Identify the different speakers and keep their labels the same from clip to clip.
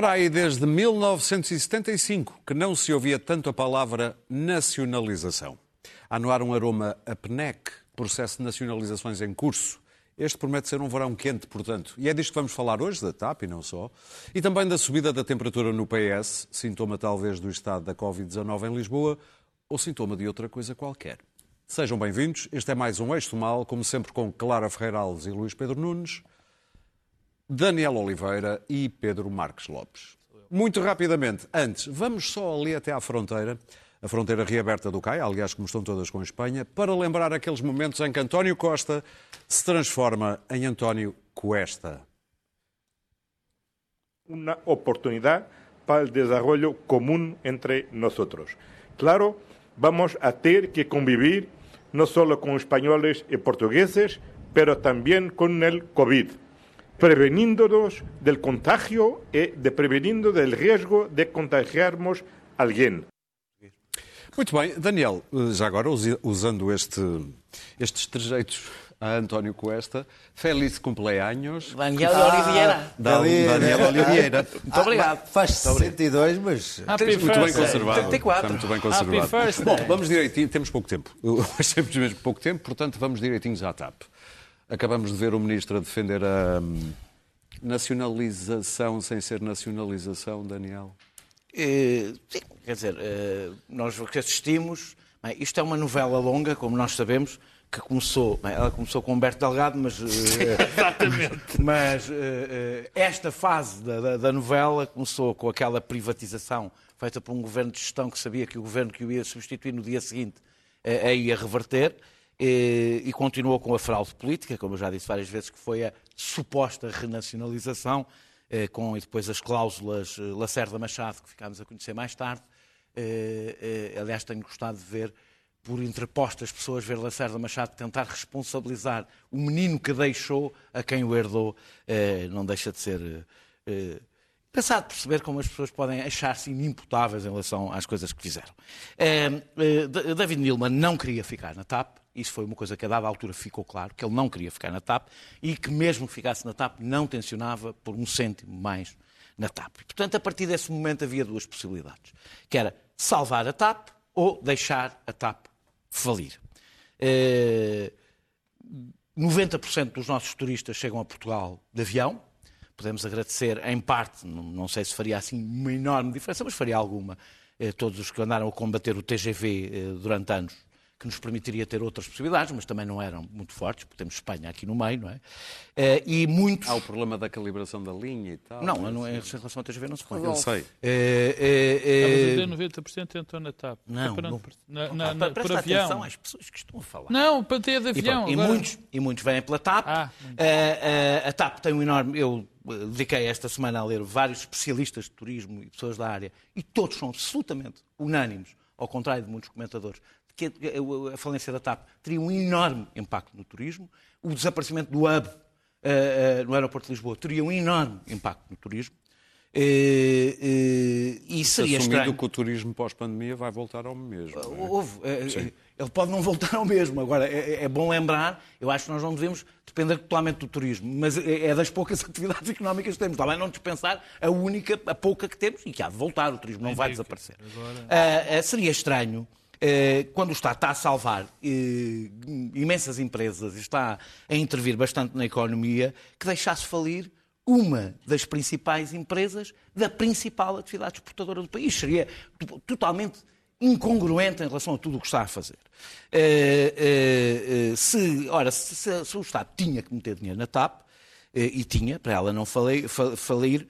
Speaker 1: Para aí, desde 1975, que não se ouvia tanto a palavra nacionalização. Há no ar um aroma a PNEC, processo de nacionalizações em curso. Este promete ser um verão quente, portanto. E é disto que vamos falar hoje, da TAP e não só. E também da subida da temperatura no PS, sintoma talvez do estado da Covid-19 em Lisboa, ou sintoma de outra coisa qualquer. Sejam bem-vindos. Este é mais um Eixo Mal, como sempre com Clara Ferreira Alves e Luís Pedro Nunes. Daniel Oliveira e Pedro Marques Lopes. Muito rapidamente, antes, vamos só ali até à fronteira, a fronteira reaberta do CAI, aliás, como estão todas com a Espanha, para lembrar aqueles momentos em que António Costa se transforma em António Cuesta.
Speaker 2: Uma oportunidade para o desenvolvimento comum entre nós. Claro, vamos a ter que convivir não só com espanhóis e portugueses, pero também com o Covid preveniéndonos del contagio e de prevenindo del riesgo de contagiarmos alguém.
Speaker 1: Muito bem, Daniel, já agora usando este, estes trejeitos a António Cuesta, feliz cumpleaños.
Speaker 3: Daniel ah, Oliveira.
Speaker 1: Daniel Oliveira.
Speaker 3: Muito obrigado.
Speaker 4: Ah, faz 62, mas
Speaker 1: Happy muito
Speaker 3: first
Speaker 1: bem conservado.
Speaker 3: 34.
Speaker 1: Está muito bem conservado.
Speaker 3: Happy first
Speaker 1: Bom, vamos direitinho, temos pouco tempo. Hoje temos mesmo pouco tempo, portanto vamos direitinhos à TAP. Acabamos de ver o Ministro a defender a hum, nacionalização sem ser nacionalização, Daniel.
Speaker 3: Eh, sim, quer dizer, eh, nós o que assistimos, bem, isto é uma novela longa, como nós sabemos, que começou, bem, ela começou com Humberto Delgado, mas, Exatamente. mas eh, eh, esta fase da, da- da novela começou com aquela privatização feita por um governo de gestão que sabia que o governo que o ia substituir no dia seguinte eh, a ia reverter. eh, E continuou com a fraude política, como eu já disse várias vezes, que foi a suposta renacionalização, eh, com e depois as cláusulas eh, Lacerda Machado, que ficámos a conhecer mais tarde. Eh, eh, Aliás, tenho gostado de ver, por interpostas pessoas, ver Lacerda Machado tentar responsabilizar o menino que deixou a quem o herdou. Eh, Não deixa de ser eh, eh, Pensado perceber como as pessoas podem achar-se inimputáveis em relação às coisas que fizeram. Eh, eh, D- David Nilman não queria ficar na TAP, isso foi uma coisa que a dada altura ficou claro, que ele não queria ficar na TAP e que mesmo que ficasse na TAP não tencionava por um cêntimo mais na TAP. E, portanto, a partir desse momento havia duas possibilidades, que era salvar a TAP ou deixar a TAP falir. Eh, 90% dos nossos turistas chegam a Portugal de avião. Podemos agradecer, em parte, não sei se faria assim uma enorme diferença, mas faria alguma. Eh, todos os que andaram a combater o TGV eh, durante anos, que nos permitiria ter outras possibilidades, mas também não eram muito fortes, porque temos Espanha aqui no meio, não é? Eh, e muitos.
Speaker 1: Há o problema da calibração da linha e tal.
Speaker 3: Não, não, em relação ao TGV não se põe.
Speaker 1: Eu sei.
Speaker 3: Eh, eh,
Speaker 5: Estamos a dizer 90% entrou na TAP.
Speaker 3: Não,
Speaker 5: Para
Speaker 3: não.
Speaker 5: na, na, na,
Speaker 3: presta
Speaker 5: por avião.
Speaker 3: atenção às pessoas que estão a falar.
Speaker 5: Não, para ter de
Speaker 3: E,
Speaker 5: avião.
Speaker 3: pronto, e muitos, e muitos vêm pela TAP.
Speaker 5: Ah,
Speaker 3: Eh, eh, a TAP tem um enorme. Eu dediquei esta semana a ler vários especialistas de turismo e pessoas da área, e todos são absolutamente unânimes, ao contrário de muitos comentadores, que a- a falência da TAP teria um enorme impacto no turismo. O desaparecimento do hub eh, eh, no aeroporto de Lisboa teria um enorme impacto no turismo. Eh, e seria
Speaker 1: Assumindo
Speaker 3: estranho.
Speaker 1: que o turismo pós-pandemia vai voltar ao mesmo. não é?
Speaker 3: Houve. É, é, Ele pode não voltar ao mesmo. Agora, é, é bom lembrar, eu acho que nós não devemos depender totalmente do turismo, mas é, é das poucas atividades económicas que temos. Bem não dispensar a única, a pouca que temos e que há de voltar. O turismo não vai desaparecer. Ah, ah, seria estranho. Eh, Quando o Estado está a salvar eh, imensas empresas está a intervir bastante na economia, que deixasse falir uma das principais empresas da principal atividade exportadora do país. Seria to- totalmente incongruente em relação a tudo o que está a fazer. Eh, se, ora, se, se- o Estado tinha que meter dinheiro na TAP, e tinha, para ela não falir, o-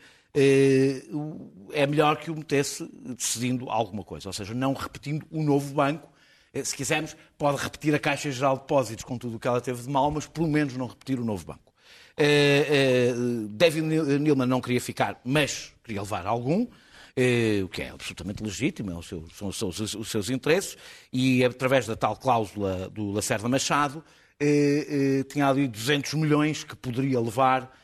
Speaker 3: é melhor que o metesse decidindo alguma coisa, ou seja, não repetindo o novo banco. Eh, Se quisermos, pode repetir a Caixa Geral de Depósitos com tudo o que ela teve de mal, mas pelo menos não repetir o novo banco. Eh, eh, David Nil- Nilman não queria ficar, mas queria levar algum, eh, o que é absolutamente legítimo, é seu- são os seus, os seus interesses, e através da tal cláusula do Lacerda Machado, eh, eh, tinha ali 200 milhões que poderia levar eh, eh,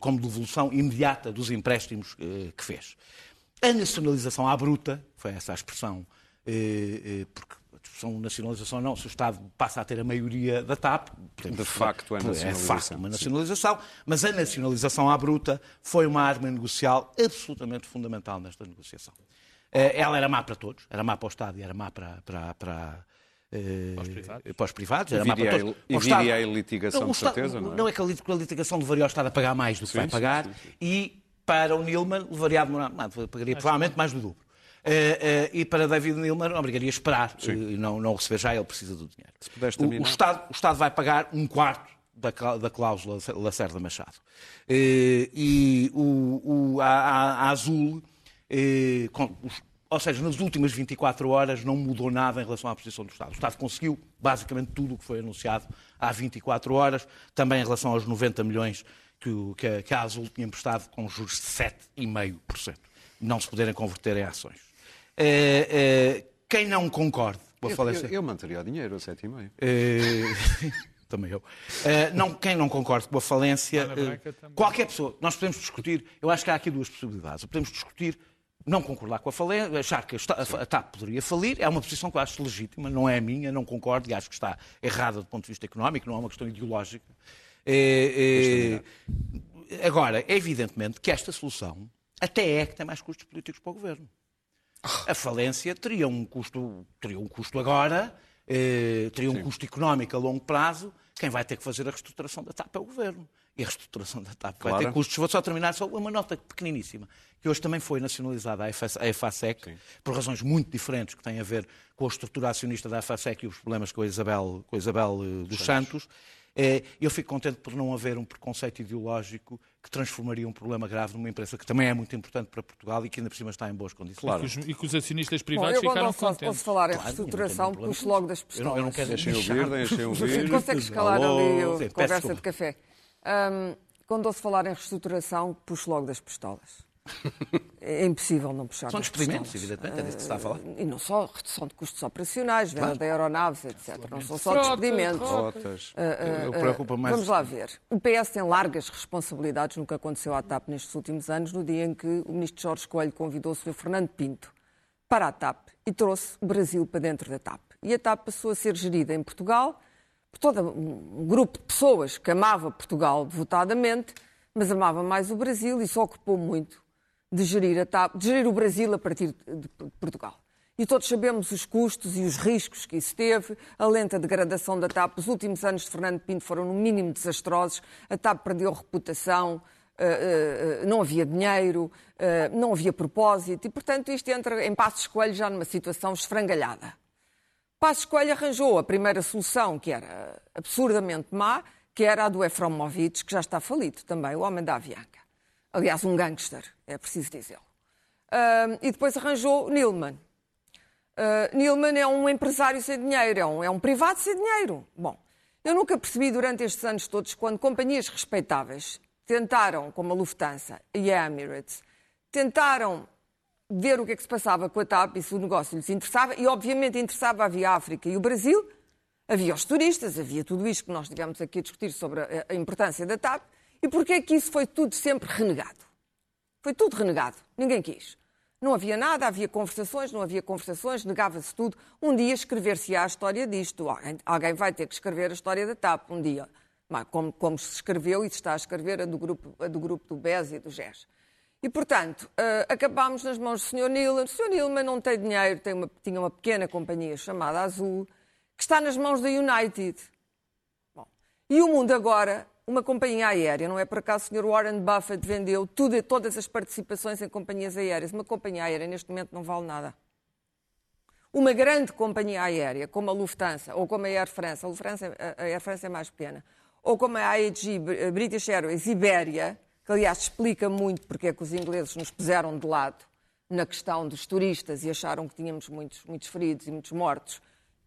Speaker 3: como devolução imediata dos empréstimos eh, que fez. A nacionalização à bruta, foi essa a expressão, eh, eh, porque a expressão nacionalização não, se o Estado passa a ter a maioria da TAP, podemos-
Speaker 1: De facto, é
Speaker 3: é
Speaker 1: nacionalização.
Speaker 3: facto uma nacionalização, mas a nacionalização à bruta foi uma arma negocial absolutamente fundamental nesta negociação. Eh, Ela era má para todos, era má para o Estado e era má para, para, para, eh, para os privados.
Speaker 1: Viria
Speaker 3: para
Speaker 1: a-
Speaker 3: todos.
Speaker 1: e viria a litigação,
Speaker 3: Não, Estado-
Speaker 1: certeza, não é?
Speaker 3: Não é que a litigação levaria ao Estado a pagar mais do que vai
Speaker 1: sim,
Speaker 3: pagar e para o Nilman levaria a demorar, não, pagaria provavelmente mais do dobro. Eh, eh, e para David Nilman obrigaria a esperar eh, e não, não receber já, ele precisa do dinheiro. O- o. Estado, o Estado vai pagar um quarto da, da cláusula Lacerda Machado. E o, o- a, a- a Azul, com os- ou seja, nas últimas 24 horas não mudou nada em relação à posição do Estado. O Estado conseguiu basicamente tudo o que foi anunciado há 24 horas, também em relação aos 90 milhões que, o- que a, que a Azul tinha emprestado com juros de 7,5%. Não se poderem converter em ações. Eh, eh, quem não concorde com a
Speaker 1: Eu,
Speaker 3: falência...
Speaker 1: eu, eu manteria o dinheiro a 7,5.
Speaker 3: Eh, também eu. Eh, não, quem não concorda com a falência, qualquer pessoa, nós podemos discutir, eu acho que há aqui duas possibilidades. Podemos discutir, não concordar com a falência, achar que a TAP poderia falir, é uma posição que eu acho legítima, não é a minha, não concordo e acho que está errada do ponto de vista económico, não é uma questão ideológica. Eh, eh, agora, é evidentemente que esta solução até é que tem mais custos políticos para o governo. A falência teria um custo, teria um custo agora, eh, teria um custo económico a longo prazo. Quem vai ter que fazer a reestruturação da TAP é o Governo. E a reestruturação da TAP vai
Speaker 1: Claro.
Speaker 3: ter custos. Vou só terminar só uma nota pequeniníssima, que hoje também foi nacionalizada a EFA- a EFASEC, por razões muito diferentes que têm a ver com a estrutura acionista da EFASEC e os problemas com a Isabel, com a Isabel eh, dos Santos. Eh, Eu fico contente por não haver um preconceito ideológico que transformaria um problema grave numa empresa que também é muito importante para Portugal e que ainda por cima está em boas condições.
Speaker 1: Claro.
Speaker 5: E, que os, e que os acionistas
Speaker 6: Bom,
Speaker 5: privados
Speaker 6: eu quando
Speaker 5: ficaram contentes.
Speaker 6: falar em
Speaker 3: Claro,
Speaker 6: reestruturação,
Speaker 3: tem
Speaker 6: puxo logo das
Speaker 3: Eu
Speaker 6: pistolas.
Speaker 3: não, eu não quero
Speaker 1: Deixem
Speaker 3: deixar-
Speaker 1: ouvir, deixem ouvir.
Speaker 6: Consegues calar
Speaker 3: Alô?
Speaker 6: ali a conversa
Speaker 3: desculpa.
Speaker 6: de café. Ahm, quando ouço falar em reestruturação, puxo logo das pistolas. É impossível não puxar
Speaker 3: São despedimentos, evidentemente, é disso que se está a falar.
Speaker 6: E não só redução de custos operacionais, venda de aeronaves, etc. Não são só despedimentos.
Speaker 1: Rotas.
Speaker 3: Eu preocupo mais.
Speaker 6: Vamos lá ver. O PS tem largas responsabilidades no que aconteceu à TAP nestes últimos anos, no dia em que o ministro Jorge Coelho convidou o Sr. Fernando Pinto para a TAP e trouxe o Brasil para dentro da TAP. E a TAP passou a ser gerida em Portugal por todo um grupo de pessoas que amava Portugal devotadamente, mas amava mais o Brasil e se ocupou muito de gerir, a TAP, de gerir o Brasil a partir de Portugal. E todos sabemos os custos e os riscos que isso teve, a lenta degradação da TAP. Os últimos anos de Fernando Pinto foram, no mínimo, desastrosos. A TAP perdeu reputação, eh, eh, não havia dinheiro, eh, não havia propósito e, portanto, isto entra em Passos Coelho já numa situação esfrangalhada. Passos Coelho arranjou a primeira solução, que era absurdamente má, que era a do Efromovich, que já está falido também, o homem da Avianca. Aliás, um gangster, é preciso dizê-lo. Ah, e depois arranjou Nilman. Uh, Nilman é um empresário sem dinheiro, é um, é um privado sem dinheiro. Bom, eu nunca percebi durante estes anos todos, quando companhias respeitáveis tentaram, como a Lufthansa e a Emirates, tentaram ver o que é que se passava com a TAP e se o negócio lhes interessava, e obviamente interessava havia a África e o Brasil, havia os turistas, havia tudo isto que nós estivemos aqui a discutir sobre a, a importância da TAP, e porquê é que isso foi tudo sempre renegado? Foi tudo renegado, ninguém quis. Não havia nada, havia conversações, não havia conversações, negava-se tudo. Um dia escrever-se-á a história disto. Alguém, alguém vai ter que escrever a história da TAP um dia. Como, como se escreveu e se está a escrever a do grupo, a do, grupo do BES e do GES. E, portanto, eh, acabámos nas mãos do Sr. Nilman. O Sr. Nilman não tem dinheiro, tem uma- tinha uma pequena companhia chamada Azul, que está nas mãos da United. Bom, e o mundo agora, uma companhia aérea, não é por acaso o Sr. Warren Buffett vendeu tudo, todas as participações em companhias aéreas. Uma companhia aérea neste momento não vale nada. Uma grande companhia aérea, como a Lufthansa ou como a Air France, a, Lufthansa, a Air France é mais pequena, ou como a AEG, Br- British Airways, Iberia, que aliás explica muito porque é que os ingleses nos puseram de lado na questão dos turistas e acharam que tínhamos muitos, muitos feridos e muitos mortos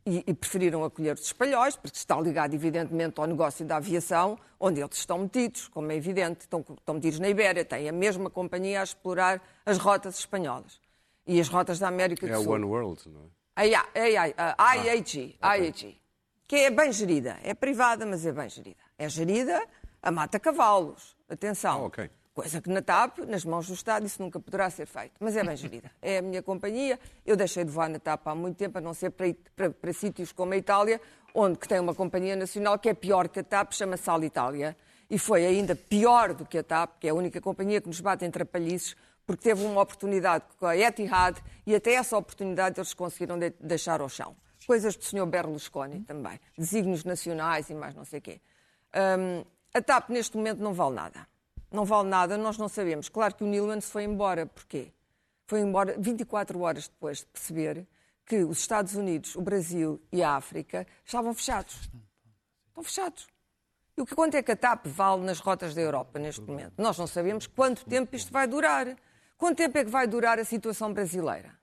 Speaker 6: e, e preferiram acolher os espanhóis, porque está ligado evidentemente ao negócio da aviação, onde eles estão metidos, como é evidente, estão, estão metidos na Ibéria, têm a mesma companhia a explorar as rotas espanholas e as rotas da América do
Speaker 1: É a
Speaker 6: Sul.
Speaker 1: One World, não é?
Speaker 6: A, I- a, I- a IAG, IAG, que é bem gerida. É privada, mas é bem gerida. É gerida a mata-cavalos. Atenção.
Speaker 1: Ah, ok.
Speaker 6: Coisa que na TAP, nas mãos do Estado, isso nunca poderá ser feito. Mas é bem gerida. É a minha companhia. Eu deixei de voar na TAP há muito tempo, a não ser para, para, para sítios como a Itália, onde que tem uma companhia nacional que é pior que a TAP, chama-se Alitalia. E foi ainda pior do que a TAP, que é a única companhia que nos bate em trapalhices, porque teve uma oportunidade com a Etihad e até essa oportunidade eles conseguiram de deixar ao chão. Coisas do Sr. Berlusconi também. Desígnios nacionais e mais não sei o quê. Hum, a TAP neste momento não vale nada. Não vale nada, nós não sabemos. Claro que o Nilman se foi embora. Porquê? Foi embora 24 horas depois de perceber que os Estados Unidos, o Brasil e a África estavam fechados. Estão fechados. E o que quanto é que a TAP vale nas rotas da Europa neste momento? Nós não sabemos quanto tempo isto vai durar. Quanto tempo é que vai durar a situação brasileira?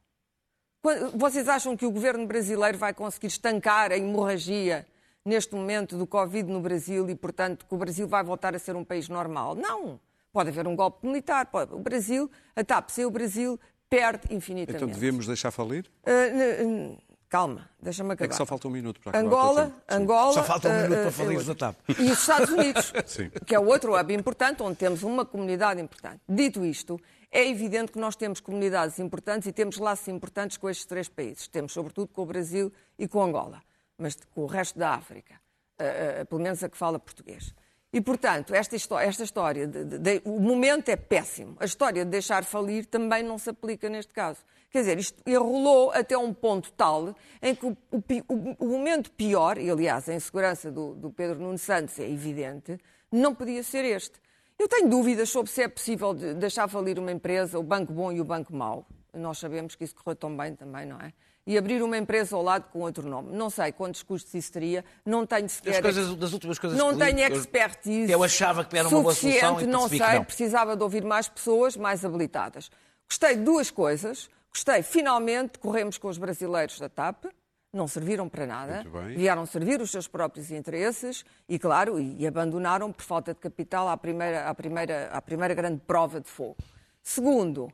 Speaker 6: Vocês acham que o governo brasileiro vai conseguir estancar a hemorragia neste momento do Covid no Brasil e, portanto, que o Brasil vai voltar a ser um país normal? Não. Pode haver um golpe militar. Pode. O Brasil, a TAP sem o Brasil, perde infinitamente.
Speaker 1: Então devíamos deixar falir?
Speaker 6: Uh, calma, deixa-me acabar.
Speaker 1: É que só falta um minuto para acabar.
Speaker 6: Angola, Angola.
Speaker 3: Só falta um minuto uh, para falir uh, da TAP.
Speaker 6: E os Estados Unidos,
Speaker 1: Sim.
Speaker 6: que é outro hub importante, onde temos uma comunidade importante. Dito isto, é evidente que nós temos comunidades importantes e temos laços importantes com estes três países. Temos, sobretudo, com o Brasil e com Angola, mas com o resto da África, uh, uh, pelo menos a que fala português. E, portanto, esta história, esta história de, de, de, o momento é péssimo. A história de deixar falir também não se aplica neste caso. Quer dizer, isto enrolou até um ponto tal em que o, o, o momento pior, e aliás a insegurança do, do Pedro Nuno Santos é evidente, não podia ser este. Eu tenho dúvidas sobre se é possível deixar falir uma empresa, o banco bom e o banco mau. Nós sabemos que isso correu tão bem também, não é? E abrir uma empresa ao lado com outro nome. Não sei quantos custos isso teria, não tenho sequer.
Speaker 3: Das, coisas, das últimas coisas
Speaker 6: Não tenho expertise.
Speaker 3: Eu achava que era uma boa solução e
Speaker 6: não sei,
Speaker 3: não.
Speaker 6: precisava de ouvir mais pessoas mais habilitadas. Gostei de duas coisas. Gostei, finalmente, corremos com os brasileiros da TAP, não serviram para nada, vieram servir os seus próprios interesses e, claro, e abandonaram por falta de capital à primeira, à primeira, à primeira grande prova de fogo. Segundo,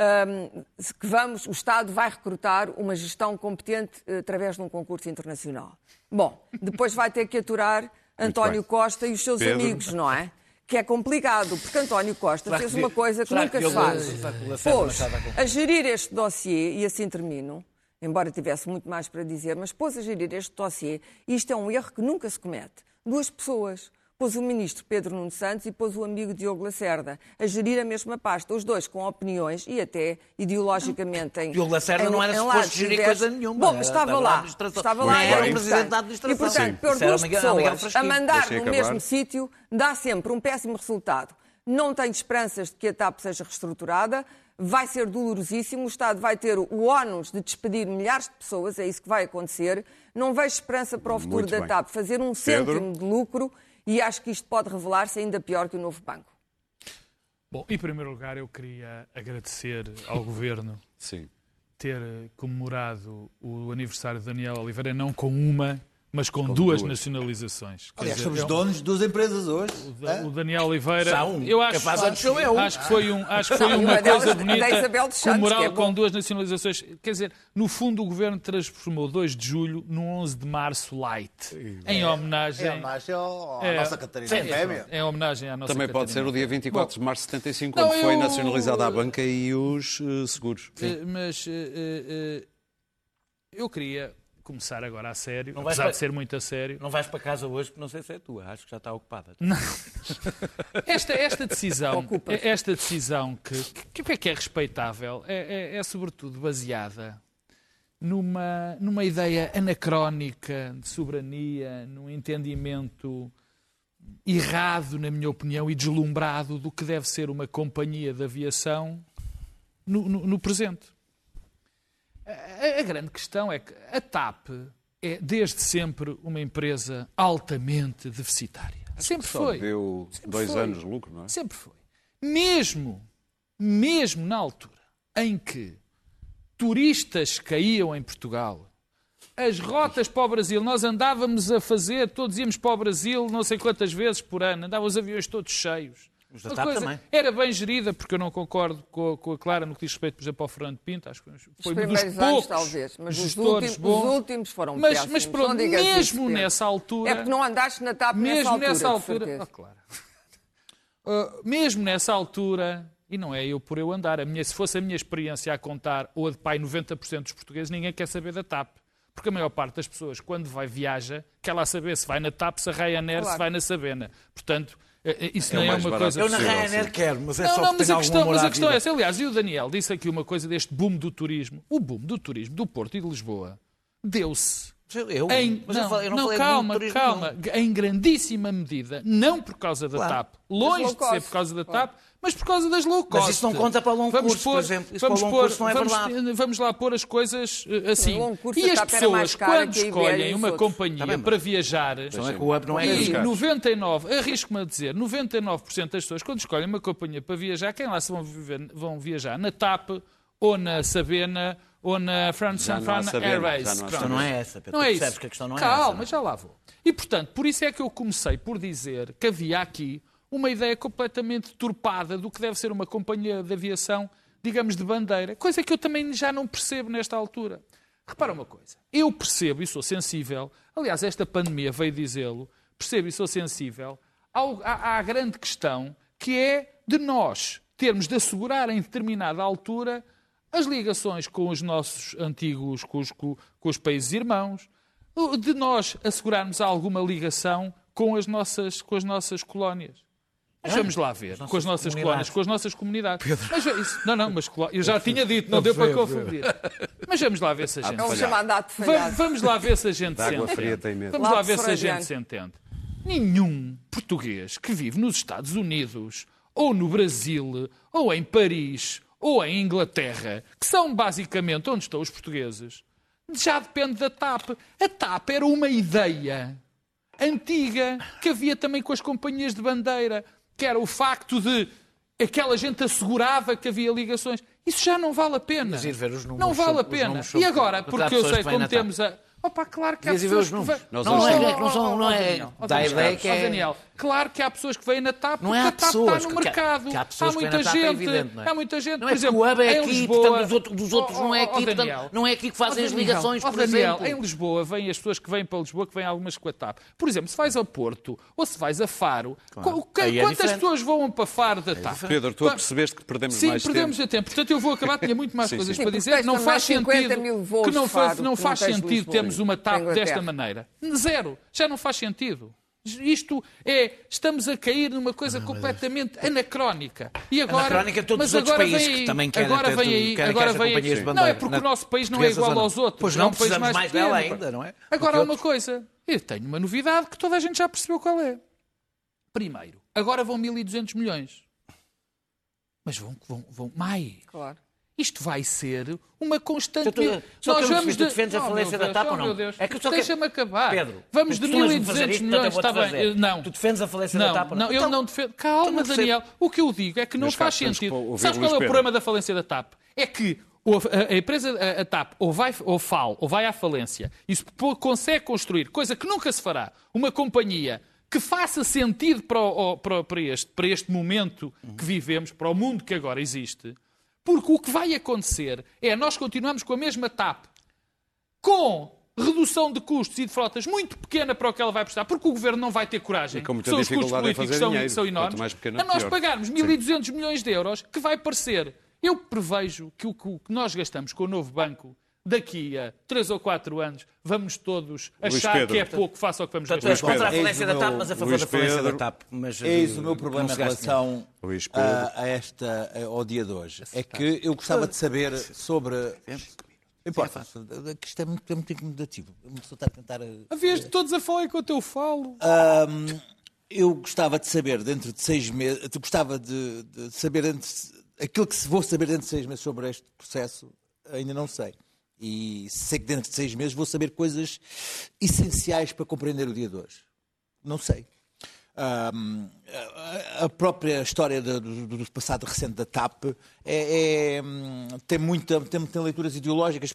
Speaker 6: um, que vamos, o Estado vai recrutar uma gestão competente uh, através de um concurso internacional. Bom, depois vai ter que aturar António Costa e os seus
Speaker 1: Pedro.
Speaker 6: amigos, não é? que é complicado, porque António Costa
Speaker 3: Será
Speaker 6: fez
Speaker 3: que-
Speaker 6: uma coisa que
Speaker 3: será
Speaker 6: nunca
Speaker 3: que
Speaker 6: se faz.
Speaker 3: que
Speaker 6: Pôs
Speaker 3: a
Speaker 6: gerir este dossiê, e assim termino, embora tivesse muito mais para dizer, mas pôs a gerir este dossiê, e isto é um erro que nunca se comete. Duas pessoas. Pôs o ministro Pedro Nuno Santos e pôs o amigo Diogo Lacerda a gerir a mesma pasta, os dois com opiniões e até ideologicamente em.
Speaker 3: Diogo Lacerda
Speaker 6: em-
Speaker 3: não era suposto gerir
Speaker 6: diversos.
Speaker 3: coisa nenhuma,
Speaker 6: Bom, mas estava
Speaker 3: estava
Speaker 6: lá. Estava lá
Speaker 3: era
Speaker 6: era
Speaker 3: o presidente da administração.
Speaker 6: E, portanto,
Speaker 1: Sim.
Speaker 6: pôr duas pessoas a mandar no mesmo sítio dá sempre um péssimo resultado. Não tenho esperanças de que a TAP seja reestruturada. Vai ser dolorosíssimo. O Estado vai ter o ónus de despedir milhares de pessoas. É isso que vai acontecer. Não vejo esperança para o futuro
Speaker 1: Muito
Speaker 6: da
Speaker 1: bem.
Speaker 6: TAP fazer um cêntimo de lucro e acho que isto pode revelar-se ainda pior que o novo banco.
Speaker 5: Bom, em primeiro lugar, eu queria agradecer ao Governo
Speaker 1: Sim.
Speaker 5: ter comemorado o aniversário de Daniel Oliveira, não com uma, mas com, duas,
Speaker 1: duas.
Speaker 5: nacionalizações. Quer
Speaker 4: Aliás,
Speaker 5: dizer,
Speaker 4: somos
Speaker 5: é um-
Speaker 4: donos de duas empresas hoje.
Speaker 5: o Da- O Daniel Oliveira,
Speaker 3: Já um.
Speaker 5: eu acho,
Speaker 3: é um.
Speaker 5: acho que foi um, acho que foi
Speaker 6: Não,
Speaker 5: uma
Speaker 6: delas,
Speaker 5: coisa bonita.
Speaker 6: Santos, é bom.
Speaker 5: com duas nacionalizações. Quer dizer, no fundo o governo transformou 2 de julho num 11 de março light, em homenagem,
Speaker 4: É homenagem ao- à
Speaker 5: É.
Speaker 4: nossa Catarina
Speaker 5: Sim,
Speaker 4: Fébia.
Speaker 5: em homenagem à nossa
Speaker 1: Também pode ser
Speaker 5: Catarina.
Speaker 1: o dia 24 de março de 75,
Speaker 5: Não,
Speaker 1: quando foi
Speaker 5: eu-
Speaker 1: nacionalizada a banca e os eh, seguros.
Speaker 5: Eh, Mas eh, eu queria começar agora a sério,
Speaker 3: Não vais
Speaker 5: apesar
Speaker 3: para-
Speaker 5: de ser muito a sério.
Speaker 3: Não vais para casa hoje, porque não sei se é tua. Acho que já está ocupada.
Speaker 5: Esta, esta decisão, esta decisão que, que, que é respeitável é, é- é sobretudo baseada numa, numa ideia anacrónica de soberania, num entendimento errado, na minha opinião, e deslumbrado do que deve ser uma companhia de aviação no, no- no presente. A, a grande questão é que a TAP é, desde sempre, uma empresa altamente deficitária. Sempre foi.
Speaker 1: deu dois
Speaker 5: foi.
Speaker 1: anos de lucro, não é?
Speaker 5: Sempre foi. Mesmo, mesmo na altura em que turistas caíam em Portugal, as rotas para o Brasil, nós andávamos a fazer, todos íamos para o Brasil não sei quantas vezes por ano, andavam os aviões todos cheios.
Speaker 3: Os da TAP
Speaker 5: coisa-
Speaker 3: também.
Speaker 5: Era bem gerida, porque eu não concordo com a, com a Clara no que diz respeito, por exemplo, ao Fernando Pinto. Acho que foi
Speaker 6: Os
Speaker 5: um dos
Speaker 6: primeiros
Speaker 5: poucos
Speaker 6: anos, talvez, mas os últimos,
Speaker 5: bons.
Speaker 6: os últimos foram
Speaker 5: Mas,
Speaker 6: péssimos.
Speaker 5: mas pronto,
Speaker 6: Não digas isso,
Speaker 5: mesmo nessa altura...
Speaker 6: É porque não andaste na TAP
Speaker 5: mesmo
Speaker 6: nessa altura.
Speaker 5: nessa altura. Ah, claro. Uh, mesmo nessa altura, e não é eu por eu andar, a minha, se fosse a minha experiência a contar, ou a de pai 90% dos portugueses, ninguém quer saber da TAP. Porque a maior parte das pessoas, quando vai viaja, quer lá saber se vai na TAP, se a Ryanair,
Speaker 6: Claro.
Speaker 5: se vai na Sabena. Portanto, isso
Speaker 1: É o
Speaker 5: não é uma coisa
Speaker 3: Eu na Ryanair
Speaker 1: sim.
Speaker 3: quero, mas é
Speaker 5: não,
Speaker 3: só
Speaker 5: não, mas a,
Speaker 3: algum
Speaker 5: questão, mas a questão é essa. Aliás, e o Daniel disse aqui uma coisa deste boom do turismo. O boom do turismo do Porto e de Lisboa deu-se
Speaker 3: eu-
Speaker 5: em,
Speaker 3: mas eu
Speaker 5: não,
Speaker 3: falei- eu não
Speaker 5: não,
Speaker 3: falei
Speaker 5: calma,
Speaker 3: turismo
Speaker 5: calma. Em grandíssima medida, não por causa da
Speaker 3: Claro.
Speaker 5: TAP, longe de ser por causa da TAP, mas por causa das low cost.
Speaker 3: Mas isso não conta para o longo
Speaker 5: vamos
Speaker 3: curso,
Speaker 5: pôr,
Speaker 3: por exemplo. Isso
Speaker 5: vamos
Speaker 3: para longo
Speaker 5: pôr,
Speaker 3: curso não é
Speaker 5: vamos,
Speaker 3: verdade.
Speaker 5: vamos lá pôr as coisas eh, assim.
Speaker 6: O longo curso
Speaker 5: E as pessoas, quando escolhem uma
Speaker 6: outros.
Speaker 5: companhia
Speaker 3: Tá bem, mas-
Speaker 5: para viajar,
Speaker 3: Não é que o hub não é
Speaker 5: e
Speaker 3: caro.
Speaker 5: 99, arrisco-me a dizer, 99% das pessoas, quando escolhem uma companhia para viajar, quem lá se vão, viver- vão viajar? Na TAP, ou na Sabena, ou na France
Speaker 1: Já não há
Speaker 5: Fran Airways.
Speaker 1: já não
Speaker 3: A questão não é essa, Pedro.
Speaker 5: Não é isso.
Speaker 3: percebes que a questão não é
Speaker 5: Calma,
Speaker 3: essa.
Speaker 5: já lá vou. E, portanto, por isso é que eu comecei por dizer que havia aqui uma ideia completamente turpada do que deve ser uma companhia de aviação, digamos, de bandeira. Coisa que eu também já não percebo nesta altura. Repara uma coisa. Eu percebo e sou sensível, aliás, esta pandemia veio dizê-lo, percebo e sou sensível ao- à, à grande questão que é de nós termos de assegurar em determinada altura as ligações com os nossos antigos, com os, com- os países irmãos, de nós assegurarmos alguma ligação com as nossas, com as nossas colónias. Mas vamos lá ver, com as nossas colónias, com as nossas comunidades. Mas é isso, não, não, mas eu já tinha dito, não deu para confundir. Mas vamos lá ver se a gente
Speaker 6: É um
Speaker 5: se
Speaker 6: chamado ato
Speaker 5: Va-
Speaker 6: falhado.
Speaker 5: Vamos lá ver se a gente se entende. Vamos lá ver se a gente se entende. Nenhum português que vive nos Estados Unidos, ou no Brasil, ou em Paris, ou em Inglaterra, que são basicamente onde estão os portugueses, já depende da TAP. A TAP era uma ideia antiga que havia também com as companhias de bandeira, que era o facto de aquela gente assegurava que havia ligações. Isso já não vale a pena.
Speaker 3: Números
Speaker 5: não vale a pena. E agora,
Speaker 3: porque
Speaker 5: eu sei como temos a. Opa, claro que há
Speaker 3: Devias ver
Speaker 5: pessoas
Speaker 3: os
Speaker 5: que vêm.
Speaker 1: Nós
Speaker 3: Não,
Speaker 1: hoje
Speaker 3: é, não são- não é-
Speaker 5: Daniel,
Speaker 3: dá a ideia que é-
Speaker 5: Daniel, claro que há pessoas que vêm na TAP porque
Speaker 3: Não é há
Speaker 5: a TAP
Speaker 3: pessoas,
Speaker 5: está no
Speaker 3: que-
Speaker 5: mercado.
Speaker 3: que há pessoas
Speaker 5: há
Speaker 3: que vêm
Speaker 5: muita
Speaker 3: na TAP, é
Speaker 5: gente.
Speaker 3: evidente, não é?
Speaker 5: Há muita gente.
Speaker 3: Não
Speaker 5: por
Speaker 3: é
Speaker 5: exemplo,
Speaker 3: que o hub é
Speaker 5: em
Speaker 3: aqui,
Speaker 5: Lisboa-
Speaker 3: portanto, dos outros- dos outros não é aqui, portanto,
Speaker 5: Daniel,
Speaker 3: não é aqui que fazem as
Speaker 5: Daniel,
Speaker 3: ligações,
Speaker 5: ó,
Speaker 3: por
Speaker 5: Daniel,
Speaker 3: exemplo.
Speaker 5: Em Lisboa, vêm as pessoas que vêm para Lisboa que vêm algumas com a TAP. Por exemplo, se vais a Porto ou se vais a Faro,
Speaker 3: Aí é
Speaker 5: quantas
Speaker 3: diferente.
Speaker 5: pessoas vão para Faro da TAP?
Speaker 1: Pedro, tu
Speaker 5: Qua-
Speaker 1: percebeste que perdemos
Speaker 5: Sim,
Speaker 1: mais
Speaker 5: perdemos
Speaker 1: tempo.
Speaker 5: a tempo. Portanto, eu vou acabar, tinha muito mais
Speaker 1: Sim,
Speaker 5: coisas
Speaker 1: sim.
Speaker 5: para
Speaker 6: Sim,
Speaker 5: dizer. Não faz
Speaker 6: também 50
Speaker 5: sentido que não, faz,
Speaker 6: que
Speaker 5: sentido
Speaker 6: Lisboa,
Speaker 5: termos uma TAP desta maneira. Zero. Já não faz sentido. Isto é, estamos a cair numa coisa completamente anacrónica. E agora,
Speaker 3: Anacrónica todos
Speaker 5: mas
Speaker 3: os outros
Speaker 5: agora
Speaker 3: países
Speaker 5: vem
Speaker 3: que
Speaker 5: aí,
Speaker 3: também querem
Speaker 5: agora vem aí,
Speaker 3: querem que
Speaker 5: agora vem
Speaker 3: companhias de
Speaker 5: aí. Não é
Speaker 3: bandeira.
Speaker 5: porque
Speaker 3: Na-
Speaker 5: o nosso país não é igual aos outros.
Speaker 3: Pois
Speaker 5: é
Speaker 3: não
Speaker 5: um país
Speaker 3: precisamos
Speaker 5: mais
Speaker 3: mais dela ainda, não é?
Speaker 5: Agora há uma
Speaker 3: outros-
Speaker 5: coisa. Eu tenho uma novidade que toda a gente já percebeu qual é. Primeiro, agora vão 1.200 milhões. Mas vão, vão, vão mais.
Speaker 6: Claro.
Speaker 5: Isto vai ser uma constante.
Speaker 3: Só eu me fiz, tu defendes a
Speaker 5: Oh,
Speaker 3: falência
Speaker 5: meu
Speaker 3: da
Speaker 5: Deus,
Speaker 3: TAP
Speaker 5: oh,
Speaker 3: ou não?
Speaker 5: Deus.
Speaker 3: É que só
Speaker 5: Deixa-me acabar.
Speaker 3: Pedro,
Speaker 5: Vamos de
Speaker 3: tu costumas-me fazer
Speaker 5: 1.200
Speaker 3: isto,
Speaker 5: milhões. Está bem. Não.
Speaker 3: Tu defendes a falência da
Speaker 5: Não,
Speaker 3: TAP ou
Speaker 5: não, eu
Speaker 3: Então,
Speaker 5: não defendo.
Speaker 3: então
Speaker 5: Calma,
Speaker 3: não percebo.
Speaker 5: Daniel. O que eu digo é que não
Speaker 1: Mas
Speaker 5: faz sentido. Sabes
Speaker 1: o
Speaker 5: qual é o problema da falência da TAP? É que ou a, a empresa, a, a TAP, ou vai ou fal, ou vai à falência, e se consegue construir, coisa que nunca se fará, uma companhia que faça sentido para, o- para este, para este momento que vivemos, para o mundo que agora existe, porque o que vai acontecer é nós continuamos com a mesma TAP, com redução de custos e de frotas muito pequena para o que ela vai prestar, porque o governo não vai ter coragem. São os custos políticos
Speaker 1: fazer
Speaker 5: são, são enormes.
Speaker 1: Pequena,
Speaker 5: a nós
Speaker 1: pior.
Speaker 5: pagarmos 1.200 milhões de euros, que vai parecer. Eu prevejo que que o que nós gastamos com o novo banco daqui a 3 ou 4 anos, vamos todos
Speaker 1: Luís
Speaker 5: achar
Speaker 1: Pedro.
Speaker 5: que é pouco face ao que vamos
Speaker 3: Portanto,
Speaker 5: gastar.
Speaker 3: és contra a falência da TAP, mas a favor
Speaker 1: Luís
Speaker 3: da falência da. TAP. Mas,
Speaker 7: Eis
Speaker 3: eh,
Speaker 7: o meu problema em relação
Speaker 1: Luís Pedro.
Speaker 7: a, a esta, ao dia de hoje. É que eu gostava de saber sobre. Importa, que isto é muito, é muito incomodativo. Uma pessoa está a tentar. eh,
Speaker 5: Havias de todos a falar enquanto eu falo.
Speaker 7: Ahm, eu gostava de saber dentro de seis meses, gostava de, de saber dentro, aquilo que se vou saber dentro de seis meses sobre este processo, ainda não sei. E sei que dentro de seis meses vou saber coisas essenciais para compreender o dia de hoje. Não sei. Ahm, a- própria história do, do- do passado recente da TAP é- é, tem, muita, tem, tem leituras ideológicas.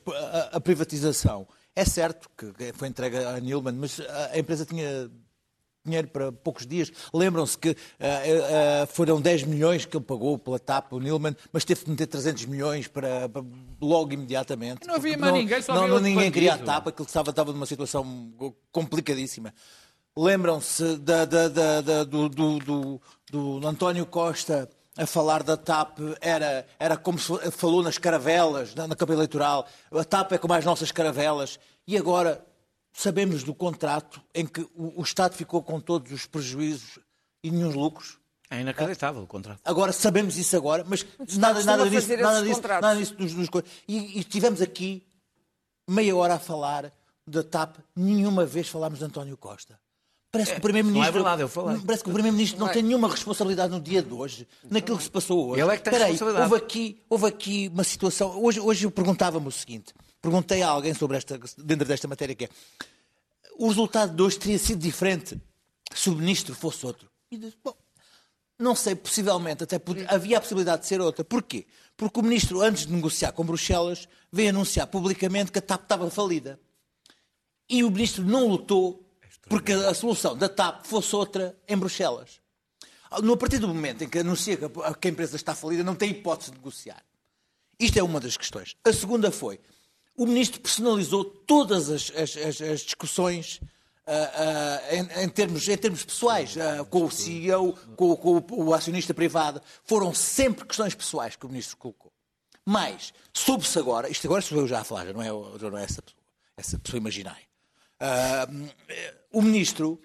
Speaker 7: A, a privatização. É certo que foi entregue a Nilman, mas a empresa tinha dinheiro para poucos dias. Lembram-se que ah, ah, foram 10 milhões que ele pagou pela TAP, o Nilman, mas teve que meter 300 milhões para, para- logo imediatamente.
Speaker 5: Não havia mais ninguém, só
Speaker 7: não,
Speaker 5: havia
Speaker 7: não, ninguém queria a. TAP, aquilo estava, estava numa situação complicadíssima. lembram-se da- da- da- da- do, do- do- do António Costa a falar da TAP, era, era como se falou nas caravelas, na, na campanha eleitoral. A TAP é como as nossas caravelas. E agora sabemos do contrato em que o, o Estado ficou com todos os prejuízos e nenhum lucros.
Speaker 3: É inacreditável o contrato.
Speaker 7: Agora sabemos isso agora, mas nada, nada disso, nada disso, nada disso nos, nos co- e, e estivemos aqui meia hora a falar da TAP, nenhuma vez falámos de António Costa. Parece que o Primeiro-Ministro.
Speaker 3: não é verdade, eu falei.
Speaker 7: Parece que o Primeiro-Ministro não
Speaker 6: Não é.
Speaker 7: tem nenhuma responsabilidade no dia de hoje, naquilo que se passou hoje.
Speaker 3: Ele é que tem
Speaker 7: Espera aí,
Speaker 3: responsabilidade.
Speaker 7: Houve aqui, houve aqui uma situação. Hoje, hoje eu perguntava-me o seguinte: perguntei a alguém sobre esta, dentro desta matéria que é. O resultado de hoje teria sido diferente se o ministro fosse outro. E disse, bom, não sei, possivelmente, até havia a possibilidade de ser outra. Porquê? Porque o ministro, antes de negociar com Bruxelas, veio anunciar publicamente que a TAP estava falida. E o ministro não lutou porque a solução da TAP fosse outra em Bruxelas. A partir do momento em que anuncia que a empresa está falida, não tem hipótese de negociar. Isto é uma das questões. A segunda foi, o ministro personalizou todas as, as- as- discussões ah, ah, em, em termos, em termos pessoais, ah, com o CEO, com, com o, acionista privado. Foram sempre questões pessoais que o ministro colocou. Mas, soube-se agora, isto agora sou eu já a falar, já não é, já não é essa, pessoa, essa pessoa imaginária. O ministro,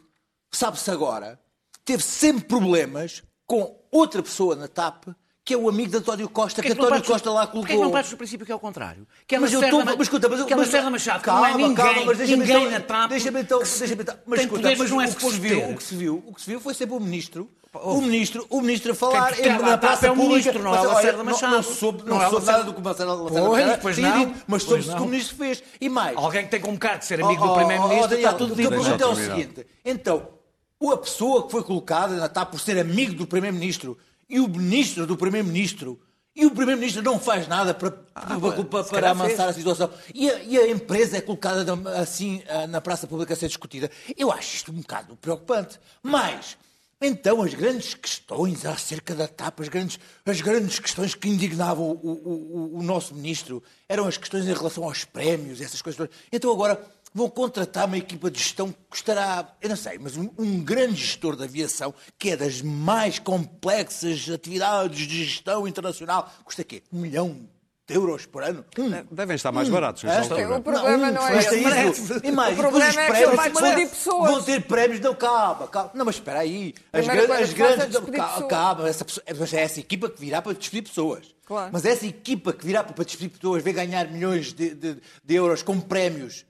Speaker 7: sabe-se agora, teve sempre problemas com outra pessoa na TAP, que é o amigo de António Costa, que,
Speaker 3: que
Speaker 7: António Costa lá
Speaker 3: porquê
Speaker 7: colocou.
Speaker 3: que não partes do princípio que é o contrário? Que é
Speaker 7: Mas eu estou.
Speaker 3: Ma-
Speaker 7: Mas escuta, mas,
Speaker 3: que é
Speaker 7: mas-
Speaker 3: Lacerda Machado,
Speaker 7: calma,
Speaker 3: não é ninguém,
Speaker 7: calma, mas deixa-me
Speaker 3: ninguém
Speaker 7: então,
Speaker 3: na TAP
Speaker 7: Deixa-me então. Deixa-me então mas escuta, mas
Speaker 3: não é
Speaker 7: o, que se viu, o que se viu, o que se viu foi sempre o ministro. O ministro, o ministro a falar na praça
Speaker 3: é o
Speaker 7: pública.
Speaker 3: ministro, não é
Speaker 7: mas,
Speaker 3: o Lacerda Machado.
Speaker 7: Não soube, não
Speaker 3: é o
Speaker 7: soube nada do que o Lacerda Machado
Speaker 3: pois não,
Speaker 7: dito, mas soube-se
Speaker 3: não.
Speaker 7: que o ministro fez. E mais.
Speaker 3: Alguém que tem como cara de ser amigo
Speaker 7: Oh,
Speaker 3: do
Speaker 7: oh,
Speaker 3: Primeiro-Ministro
Speaker 7: oh,
Speaker 3: está tudo
Speaker 7: o que eu
Speaker 3: dito.
Speaker 7: pergunto é o seguinte: então, a pessoa que foi colocada na TAP por ser amigo do Primeiro-Ministro e o ministro do Primeiro-Ministro. E o Primeiro-Ministro não faz nada para, para, para, para amansar a situação. E a, e a empresa é colocada assim ah, na praça pública a ser discutida. Eu acho isto um bocado preocupante. Mas, então, as grandes questões acerca da TAP, as grandes, as grandes questões que indignavam o, o- o- o nosso ministro, eram as questões em relação aos prémios, essas coisas todas. Então agora vão contratar uma equipa de gestão que custará, eu não sei, mas um, um grande gestor de aviação, que é das mais complexas atividades de gestão internacional, custa quê? Um milhão de euros por ano? Um.
Speaker 1: Devem estar mais baratos nesta
Speaker 7: Esta-
Speaker 1: altura.
Speaker 6: O problema não é
Speaker 7: custa
Speaker 6: esse.
Speaker 7: isso. E mais,
Speaker 6: O problema
Speaker 7: os
Speaker 6: é que vai despedir
Speaker 7: vão-
Speaker 6: pessoas.
Speaker 7: Vão ter prémios, não, calma, calma. Não, mas espera aí. As, gran- as
Speaker 6: é
Speaker 7: grandes. calma, calma, essa, pessoa- mas é essa equipa que virá para despedir pessoas.
Speaker 6: Claro.
Speaker 7: Mas essa equipa que virá para despedir pessoas, vê ganhar milhões de, de- de euros como prémios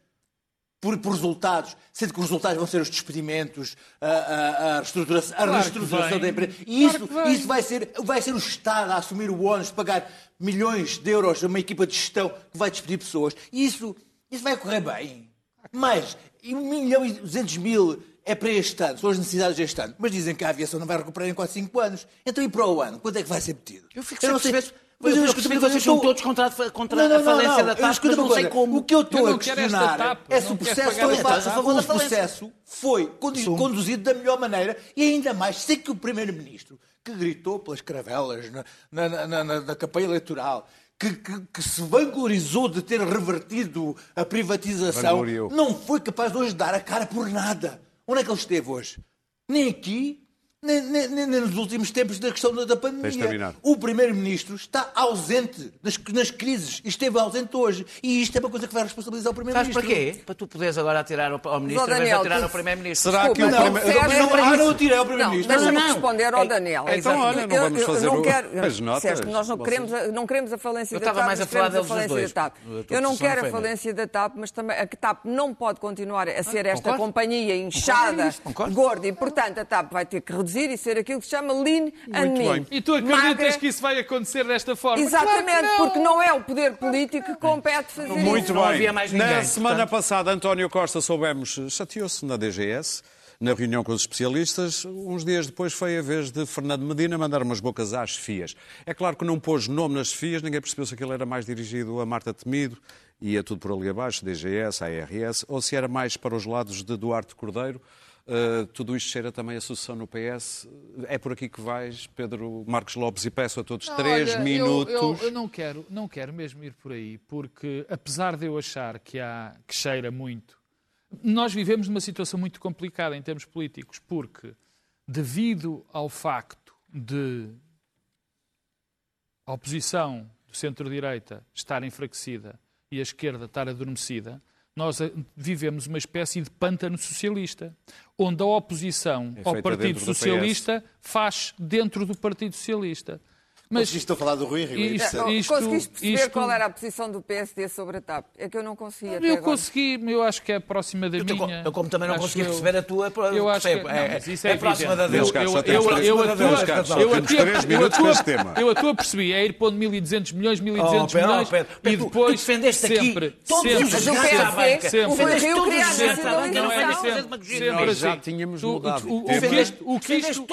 Speaker 7: por, por resultados, sendo que os resultados vão ser os despedimentos, a, a- a reestruturação,
Speaker 5: Claro
Speaker 7: reestruturação da empresa. E
Speaker 5: Claro
Speaker 7: isso, isso vai, ser, vai ser o Estado a assumir o ónus de pagar milhões de euros a uma equipa de gestão que vai despedir pessoas. E isso, isso vai correr bem. Mas, e 1 milhão e 200 mil é para este ano, são as necessidades deste ano. Mas dizem que a aviação não vai recuperar em 4, 5 anos. Então, e para o ano? Quando é que vai ser metido?
Speaker 3: Eu fico
Speaker 7: não
Speaker 3: sem perceber.
Speaker 7: Mas
Speaker 3: eu
Speaker 7: eu
Speaker 3: que vocês são
Speaker 7: estou-
Speaker 3: todos contra, a- contra
Speaker 7: não, não,
Speaker 3: a
Speaker 7: não,
Speaker 3: falência
Speaker 7: não.
Speaker 3: da TAP, mas não sei como.
Speaker 7: O que eu estou a questionar é se o processo,
Speaker 5: pagar esta
Speaker 7: se
Speaker 5: TAP.
Speaker 7: o processo foi conduzido da melhor maneira e ainda mais, sei que o Primeiro-Ministro, que gritou pelas caravelas na, na, na, na- na campanha eleitoral, que, que- que se vanglorizou de ter revertido a privatização,
Speaker 1: Vangloriou.
Speaker 7: não foi capaz de hoje dar a cara por nada. Onde é que ele esteve hoje? Nem aqui, nem, nem- nem- nos últimos tempos da questão da, da pandemia. O Primeiro-Ministro está ausente nas, nas crises e esteve ausente hoje. E isto é uma coisa que vai responsabilizar o
Speaker 3: Sabes
Speaker 7: Primeiro-Ministro.
Speaker 3: para quê? Para tu poderes agora atirar ao, ao ministro, de
Speaker 6: Daniel,
Speaker 3: atirar
Speaker 6: tu-
Speaker 3: ao primeiro-ministro.
Speaker 1: Será que o
Speaker 6: Desculpa,
Speaker 1: primeiro...
Speaker 6: não,
Speaker 7: Mas não, ah, não atirei ao
Speaker 6: Não,
Speaker 7: Primeiro-Ministro.
Speaker 6: deixa-me
Speaker 3: Não, não.
Speaker 6: responder ao Daniel.
Speaker 3: É,
Speaker 1: então, olha, não
Speaker 6: Eu-
Speaker 1: vamos
Speaker 6: eu- eu
Speaker 1: fazer
Speaker 6: não
Speaker 1: o-
Speaker 6: quero,
Speaker 1: as notas.
Speaker 6: Sérgio, nós não queremos, a- não queremos a falência
Speaker 3: Eu
Speaker 6: da
Speaker 3: estava
Speaker 6: TAP,
Speaker 3: mais
Speaker 6: mas
Speaker 3: a falar
Speaker 6: queremos a
Speaker 3: deles dos
Speaker 6: falência da TAP.
Speaker 3: dois.
Speaker 6: Eu não quero a falência da TAP, mas também a TAP não pode continuar a ser esta
Speaker 3: concordo.
Speaker 6: companhia inchada, gorda, e portanto a TAP vai ter que reduzir e ser aquilo que se chama lean and mean.
Speaker 1: bem.
Speaker 5: E tu acreditas
Speaker 6: Magra.
Speaker 5: que isso vai acontecer desta forma?
Speaker 6: Exatamente,
Speaker 5: Claro que
Speaker 6: porque não é o poder político que compete fazer
Speaker 1: Muito
Speaker 6: isso.
Speaker 3: Não
Speaker 1: bem.
Speaker 3: havia mais
Speaker 1: Na
Speaker 3: ninguém,
Speaker 1: semana
Speaker 3: portanto.
Speaker 1: passada, António Costa, soubemos, chateou-se na DGS, na reunião com os especialistas. Uns dias depois foi a vez de Fernando Medina mandar umas bocas às FIAs. É claro que não pôs nome nas FIAs, ninguém percebeu se aquilo era mais dirigido a Marta Temido, ia tudo por ali abaixo, DGS, ARS, ou se era mais para os lados de Duarte Cordeiro. Uh, tudo isto cheira também a sucessão no PS. É por aqui que vais, Pedro Marcos Lopes, e peço a todos
Speaker 5: Não,
Speaker 1: três
Speaker 5: olha, eu-
Speaker 1: minutos.
Speaker 5: Eu, eu não, quero, não quero mesmo ir por aí, porque apesar de eu achar que, há, que cheira muito nós vivemos numa situação muito complicada em termos políticos, porque, devido ao facto de a oposição do centro-direita estar enfraquecida e a esquerda estar adormecida, nós eh, vivemos uma espécie de pântano socialista, onde a oposição
Speaker 1: É
Speaker 5: ao Partido Socialista faz dentro do Partido Socialista.
Speaker 7: Mas estou a falar do Rui Rio. é
Speaker 5: Isto-
Speaker 7: interessante.
Speaker 5: isto-
Speaker 6: Conseguiste perceber
Speaker 5: isto-
Speaker 6: qual era a posição do PSD sobre a TAP? É que eu não consegui até
Speaker 5: Eu
Speaker 6: agora.
Speaker 5: consegui, eu acho que é próxima da
Speaker 3: Eu,
Speaker 5: minha.
Speaker 3: eu como também não
Speaker 5: Acho
Speaker 3: consegui
Speaker 5: eu-
Speaker 3: perceber a tua,
Speaker 5: Eu acho que
Speaker 3: percebo,
Speaker 5: não, isso é,
Speaker 3: é próxima da
Speaker 1: caros,
Speaker 5: Eu- eu- eu- eu-
Speaker 1: meus
Speaker 5: eu- eu- eu- a tua percebi, é ir pondo 1.200 milhões, 1.200
Speaker 3: Oh,
Speaker 5: milhões
Speaker 3: Pedro,
Speaker 5: e depois
Speaker 3: tu defendeste aqui
Speaker 5: sempre,
Speaker 3: todos
Speaker 5: sempre. Sempre.
Speaker 6: a
Speaker 5: é sempre, sempre assim.
Speaker 1: já tínhamos mudado
Speaker 5: o-
Speaker 1: de
Speaker 5: o que isto- isto-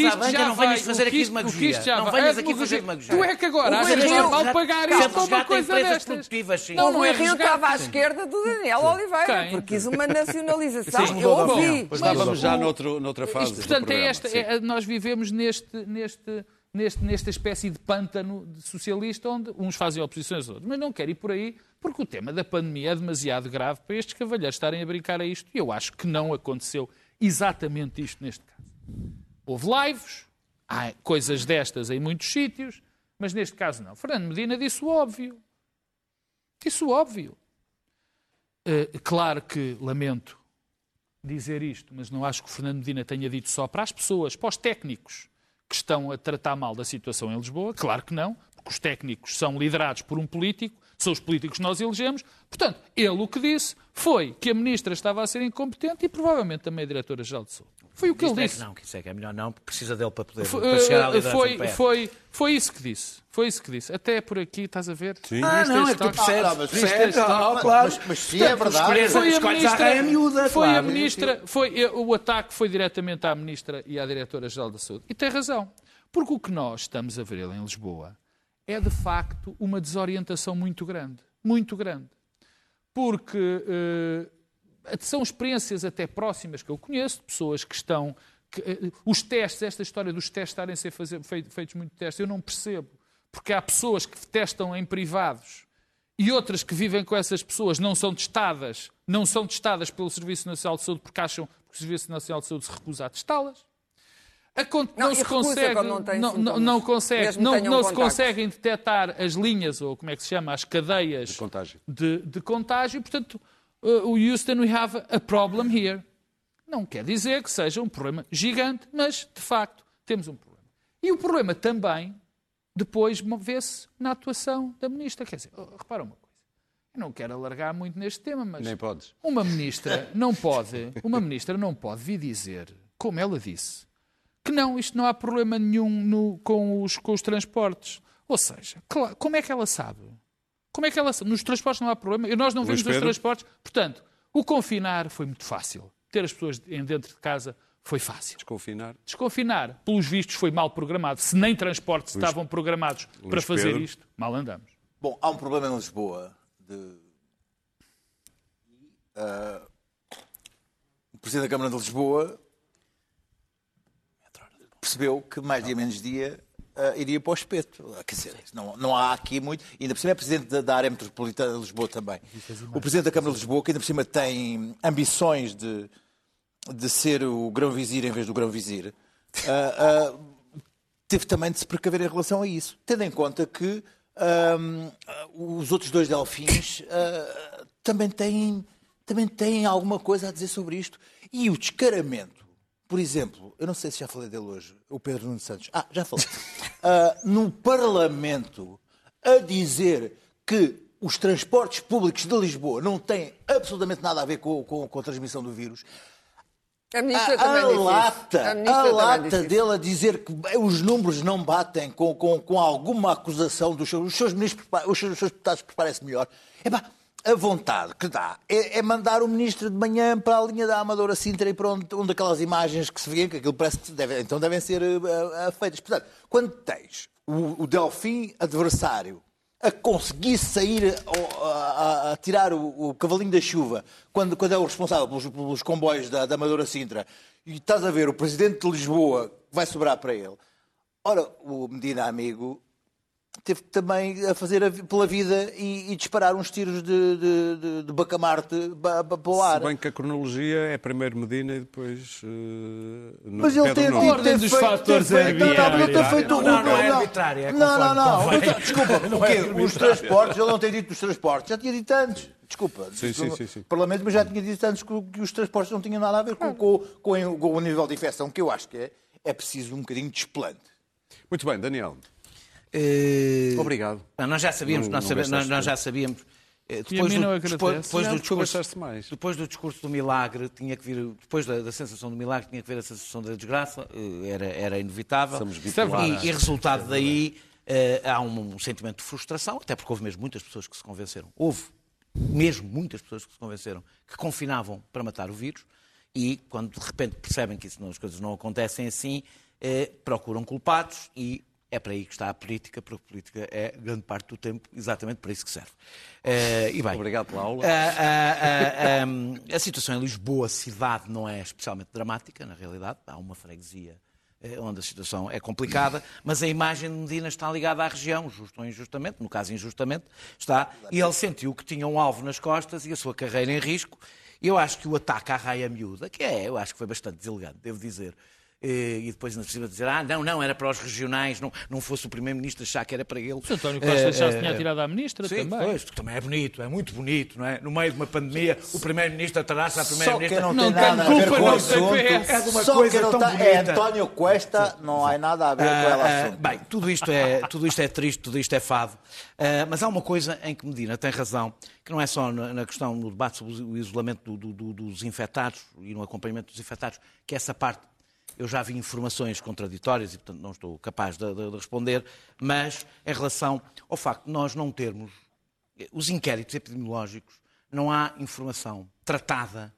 Speaker 5: isto já
Speaker 3: não venhas
Speaker 5: vai-
Speaker 3: fazer aqui
Speaker 5: isto- o que
Speaker 3: demagogia.
Speaker 5: isto já
Speaker 3: Não
Speaker 5: vai-
Speaker 3: venhas
Speaker 5: é
Speaker 3: aqui fazer
Speaker 5: demagogia. Tu é que agora
Speaker 6: O
Speaker 5: achas normal
Speaker 6: Rio-
Speaker 5: pagar isto ou uma coisa destas?
Speaker 3: sim.
Speaker 5: Não,
Speaker 6: O
Speaker 5: não é
Speaker 6: Rio
Speaker 5: resgate.
Speaker 6: estava à esquerda do Daniel Oliveira,
Speaker 5: Quem?
Speaker 6: porque quis uma nacionalização.
Speaker 5: Sim,
Speaker 6: eu ouvi.
Speaker 5: Mas
Speaker 1: estávamos já noutro, noutra fase
Speaker 5: Isto,
Speaker 1: do
Speaker 5: portanto, é
Speaker 1: programa,
Speaker 5: esta,
Speaker 1: sim.
Speaker 5: é- nós vivemos neste, neste, neste, nesta espécie de pântano de socialista onde uns fazem oposições aos outros. Mas não quero ir por aí porque o tema da pandemia é demasiado grave para estes cavalheiros estarem a brincar a isto. E eu acho que não aconteceu exatamente isto neste caso. Houve lives, há coisas destas em muitos sítios, mas neste caso não. Fernando Medina disse o óbvio. Disse o óbvio. Eh, claro que lamento dizer isto, mas não acho que o Fernando Medina tenha dito só para as pessoas, para os técnicos que estão a tratar mal da situação em Lisboa. Claro que não, porque os técnicos são liderados por um político, são os políticos que nós elegemos. Portanto, ele o que disse foi que a ministra estava a ser incompetente e provavelmente também a diretora-geral de saúde. Foi o que ele
Speaker 3: é
Speaker 5: disse.
Speaker 3: que não, que isso é que é melhor não, porque precisa dele para poder
Speaker 5: Foi,
Speaker 3: para chegar à
Speaker 5: eh,
Speaker 3: liderança
Speaker 5: foi,
Speaker 3: do PS.
Speaker 5: foi, foi isso que disse. Foi isso que disse. Até por aqui, estás a ver?
Speaker 1: Sim.
Speaker 3: Ah, não,
Speaker 5: este
Speaker 3: é que tu percebes.
Speaker 7: Ah, mas
Speaker 3: percebes,
Speaker 5: é-
Speaker 3: ah, claro.
Speaker 7: Mas, mas sim, é verdade.
Speaker 5: Foi a ministra,
Speaker 3: a miúda,
Speaker 5: foi a
Speaker 3: claro.
Speaker 5: ministra, foi, o ataque foi diretamente à ministra e à diretora-geral da saúde. E tem razão. Porque o que nós estamos a ver em Lisboa é, de facto, uma desorientação muito grande. Muito grande. Porque eh, são experiências até próximas que eu conheço, de pessoas que estão... que, eh, os testes, esta história dos testes estarem a ser fazer, fei- feitos muito testes, eu não percebo. Porque há pessoas que testam em privados e outras que vivem com essas pessoas não são testadas, não são testadas pelo Serviço Nacional de Saúde porque acham que o Serviço Nacional de Saúde se recusa a testá-las. Con-
Speaker 6: Não,
Speaker 5: Não,
Speaker 6: e
Speaker 5: se consegue,
Speaker 6: não
Speaker 5: não, não, não consegue, não, não se conseguem detectar as linhas ou como é que se chama, as cadeias
Speaker 1: De contágio.
Speaker 5: de, de contágio. Portanto, uh, o Houston, we have a problem here. Não quer dizer que seja um problema gigante, mas de facto temos um problema. E o problema também depois vê-se na atuação da ministra. Quer dizer, oh, repara uma coisa. Eu não quero alargar muito neste tema, mas
Speaker 1: Nem podes.
Speaker 5: uma ministra não pode, uma ministra não pode vir dizer, como ela disse, que não, isto não há problema nenhum no- com, os, com os transportes. Ou seja, como é que ela sabe? Como é que ela sabe? Nos transportes não há problema. E nós não
Speaker 1: Luís
Speaker 5: vimos os transportes. Portanto, o confinar foi muito fácil. Ter as pessoas em dentro de casa foi fácil.
Speaker 1: Desconfinar.
Speaker 5: Desconfinar, pelos vistos, foi mal programado. Se nem transportes estavam programados para fazer
Speaker 1: Pedro?
Speaker 5: isto, mal andamos.
Speaker 7: Bom, há um problema em Lisboa. De... Ah, o Presidente da Câmara de Lisboa percebeu que mais dia menos dia ah, iria para o espeto. Ah, Quer dizer, não, não há aqui muito. Ainda por cima é Presidente da, da área metropolitana de Lisboa também. O Presidente da Câmara de Lisboa, que ainda por cima tem ambições de, de ser o grão-vizir em vez do grão-vizir, ah, ah, teve também de se precaver em relação a isso, tendo em conta que os outros dois delfins também, têm, também têm alguma coisa a dizer sobre isto. E o descaramento, por exemplo, eu não sei se já falei dele hoje, o Pedro Nuno Santos. Ah, já falei. Ah, no Parlamento, a dizer que os transportes públicos de Lisboa não têm absolutamente nada a ver com, com- com a transmissão do vírus.
Speaker 6: A ministra
Speaker 7: A,
Speaker 6: também
Speaker 7: a
Speaker 6: disse
Speaker 7: lata,
Speaker 6: A
Speaker 7: a,
Speaker 6: também
Speaker 7: lata
Speaker 6: disse
Speaker 7: dele a dizer que os números não batem com, com, com alguma acusação dos seus, os seus ministros, os seus, os seus deputados preparem-se melhor. Epá, a vontade que dá é, é mandar o ministro de manhã para a linha da Amadora Sintra e para onde, onde aquelas imagens que se vêem, que aquilo parece que deve, então devem ser eh, eh, feitas. Portanto, quando tens o, o Delfim adversário a conseguir sair a, a- a tirar o, o cavalinho da chuva quando, quando é o responsável pelos, pelos comboios da, da Amadora Sintra e estás a ver o presidente de Lisboa vai sobrar para ele. Ora, o Medina amigo teve também a fazer a pela vida e, e disparar uns tiros de, de, de, de bacamarte ba- ba- para o ar.
Speaker 1: Se bem que a cronologia é primeiro Medina e depois. no-
Speaker 7: Mas ele teve,
Speaker 1: Nuno.
Speaker 5: Ordem dos fatores
Speaker 7: ter feito, não, não, ele ter feito
Speaker 3: Não,
Speaker 7: o-
Speaker 3: não, não é arbitrária, é
Speaker 7: Não, não, não.
Speaker 3: convém.
Speaker 7: Desculpa, o quê? Os transportes, ele não tem dito os transportes, já tinha dito antes. Desculpa.
Speaker 1: Sim, sim, sim, sim.
Speaker 7: O Parlamento mas já tinha dito antes que, que os transportes não tinham nada a ver com, com, com, com o nível de infecção, que eu acho que é, é preciso um bocadinho de desplante.
Speaker 1: Muito bem, Daniel.
Speaker 3: Eh,
Speaker 1: Obrigado.
Speaker 3: Não, nós já sabíamos,
Speaker 1: Não-
Speaker 3: nós,
Speaker 1: não
Speaker 3: sabe-
Speaker 1: gastaste
Speaker 3: nós- já sabíamos. eh, Depois do,
Speaker 5: não
Speaker 3: depois, depois do discurso, depois do discurso do milagre, tinha que vir, depois da, da sensação do milagre, tinha que vir a sensação da desgraça, eh, era, era inevitável. E, e resultado daí eh, há um, sentimento de frustração, até porque houve mesmo muitas pessoas que se convenceram. Houve mesmo muitas pessoas que se convenceram que confinavam para matar o vírus e quando de repente percebem que isso não- as coisas não acontecem assim, eh, procuram culpados e é para aí que está a política, porque a política é grande parte do tempo exatamente para isso que serve. Eh, e bem,
Speaker 1: Obrigado pela aula.
Speaker 3: a, a- a- a- situação em Lisboa, cidade, não é especialmente dramática, na realidade. Há uma freguesia eh, onde a situação é complicada, mas a imagem de Medina está ligada à região, justo ou injustamente, no caso injustamente, está, e ele sentiu que tinha um alvo nas costas e a sua carreira em risco. Eu acho que o ataque à raia miúda, que é, eu acho que foi bastante deselegante, devo dizer, e depois ainda precisa dizer, ah, não, não, era para os regionais, não, não fosse o Primeiro-Ministro achar que era para ele.
Speaker 5: O António Costa
Speaker 3: Eh,
Speaker 5: já se
Speaker 3: eh,
Speaker 5: tinha tirado à ministra
Speaker 3: Sim,
Speaker 5: também.
Speaker 3: pois, que também é bonito, é muito bonito, não é? No meio de uma pandemia, o Primeiro-Ministro atrás à
Speaker 7: Só
Speaker 3: Primeira-Ministra.
Speaker 7: não,
Speaker 5: Não
Speaker 7: tem nada a ver
Speaker 5: culpa,
Speaker 7: com o
Speaker 5: não
Speaker 7: assunto.
Speaker 3: É de uma
Speaker 7: Só
Speaker 3: coisa
Speaker 7: que não
Speaker 3: tão
Speaker 7: tá- é
Speaker 3: bonita.
Speaker 7: António Cuesta, não há nada a ver com ela
Speaker 3: Ah, ah,
Speaker 7: assunto.
Speaker 3: bem, tudo isto, é, tudo isto é triste, tudo isto é fado. Ah, mas há uma coisa em que Medina tem razão, que não é só na, na questão, no debate sobre o isolamento do- do- do- dos infectados e no acompanhamento dos infectados, que essa parte eu já vi informações contraditórias e, portanto, não estou capaz de, de- de responder, mas em relação ao facto de nós não termos eh, os inquéritos epidemiológicos, não há informação tratada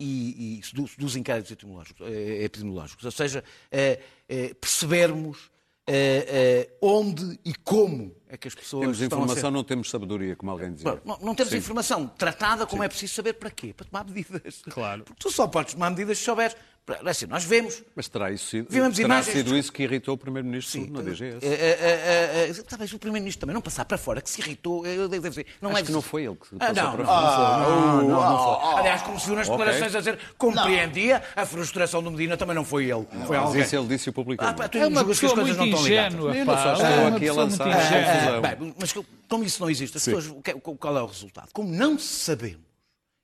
Speaker 3: e, e dos, dos inquéritos epidemiológicos, eh, epidemiológicos. Ou seja, eh, eh, percebermos eh, onde e como é que as pessoas
Speaker 1: Temos
Speaker 3: estão a ser...
Speaker 1: informação, não temos sabedoria, como alguém dizia.
Speaker 3: Não, não temos
Speaker 1: Sim.
Speaker 3: informação tratada como é preciso saber para quê? Para tomar medidas.
Speaker 5: Claro.
Speaker 3: Porque tu só podes tomar medidas se souberes. É Assim, nós vemos
Speaker 1: Mas terá, isso sido,
Speaker 3: Vimos
Speaker 1: terá
Speaker 3: imagens-
Speaker 1: sido isso que irritou o Primeiro-Ministro na DGS.
Speaker 3: É, é, é, é, é, Talvez o Primeiro-Ministro também não passar para fora, que se irritou. eu devo dizer, não
Speaker 1: Acho
Speaker 3: é
Speaker 1: que não foi ele que
Speaker 3: Ah,
Speaker 1: passou
Speaker 3: não,
Speaker 1: para
Speaker 3: não,
Speaker 1: fora.
Speaker 3: não, foi, não, não, não foi. Aliás, como se viu nas declarações a dizer, compreendia a frustração do Medina, também não foi ele. Foi
Speaker 1: Mas
Speaker 3: alguém.
Speaker 1: isso ele disse
Speaker 3: Ah,
Speaker 1: publicamente.
Speaker 3: pá, tu
Speaker 5: É uma
Speaker 3: que as
Speaker 5: pessoa
Speaker 3: coisas
Speaker 5: muito
Speaker 3: não estão ligadas.
Speaker 5: ingênua,
Speaker 1: não
Speaker 5: pá.
Speaker 1: só estou
Speaker 5: É
Speaker 1: aqui a lançar.
Speaker 3: Ah, bem, mas como isso não existe, as pessoas, o que é- qual é o resultado? Como não sabemos,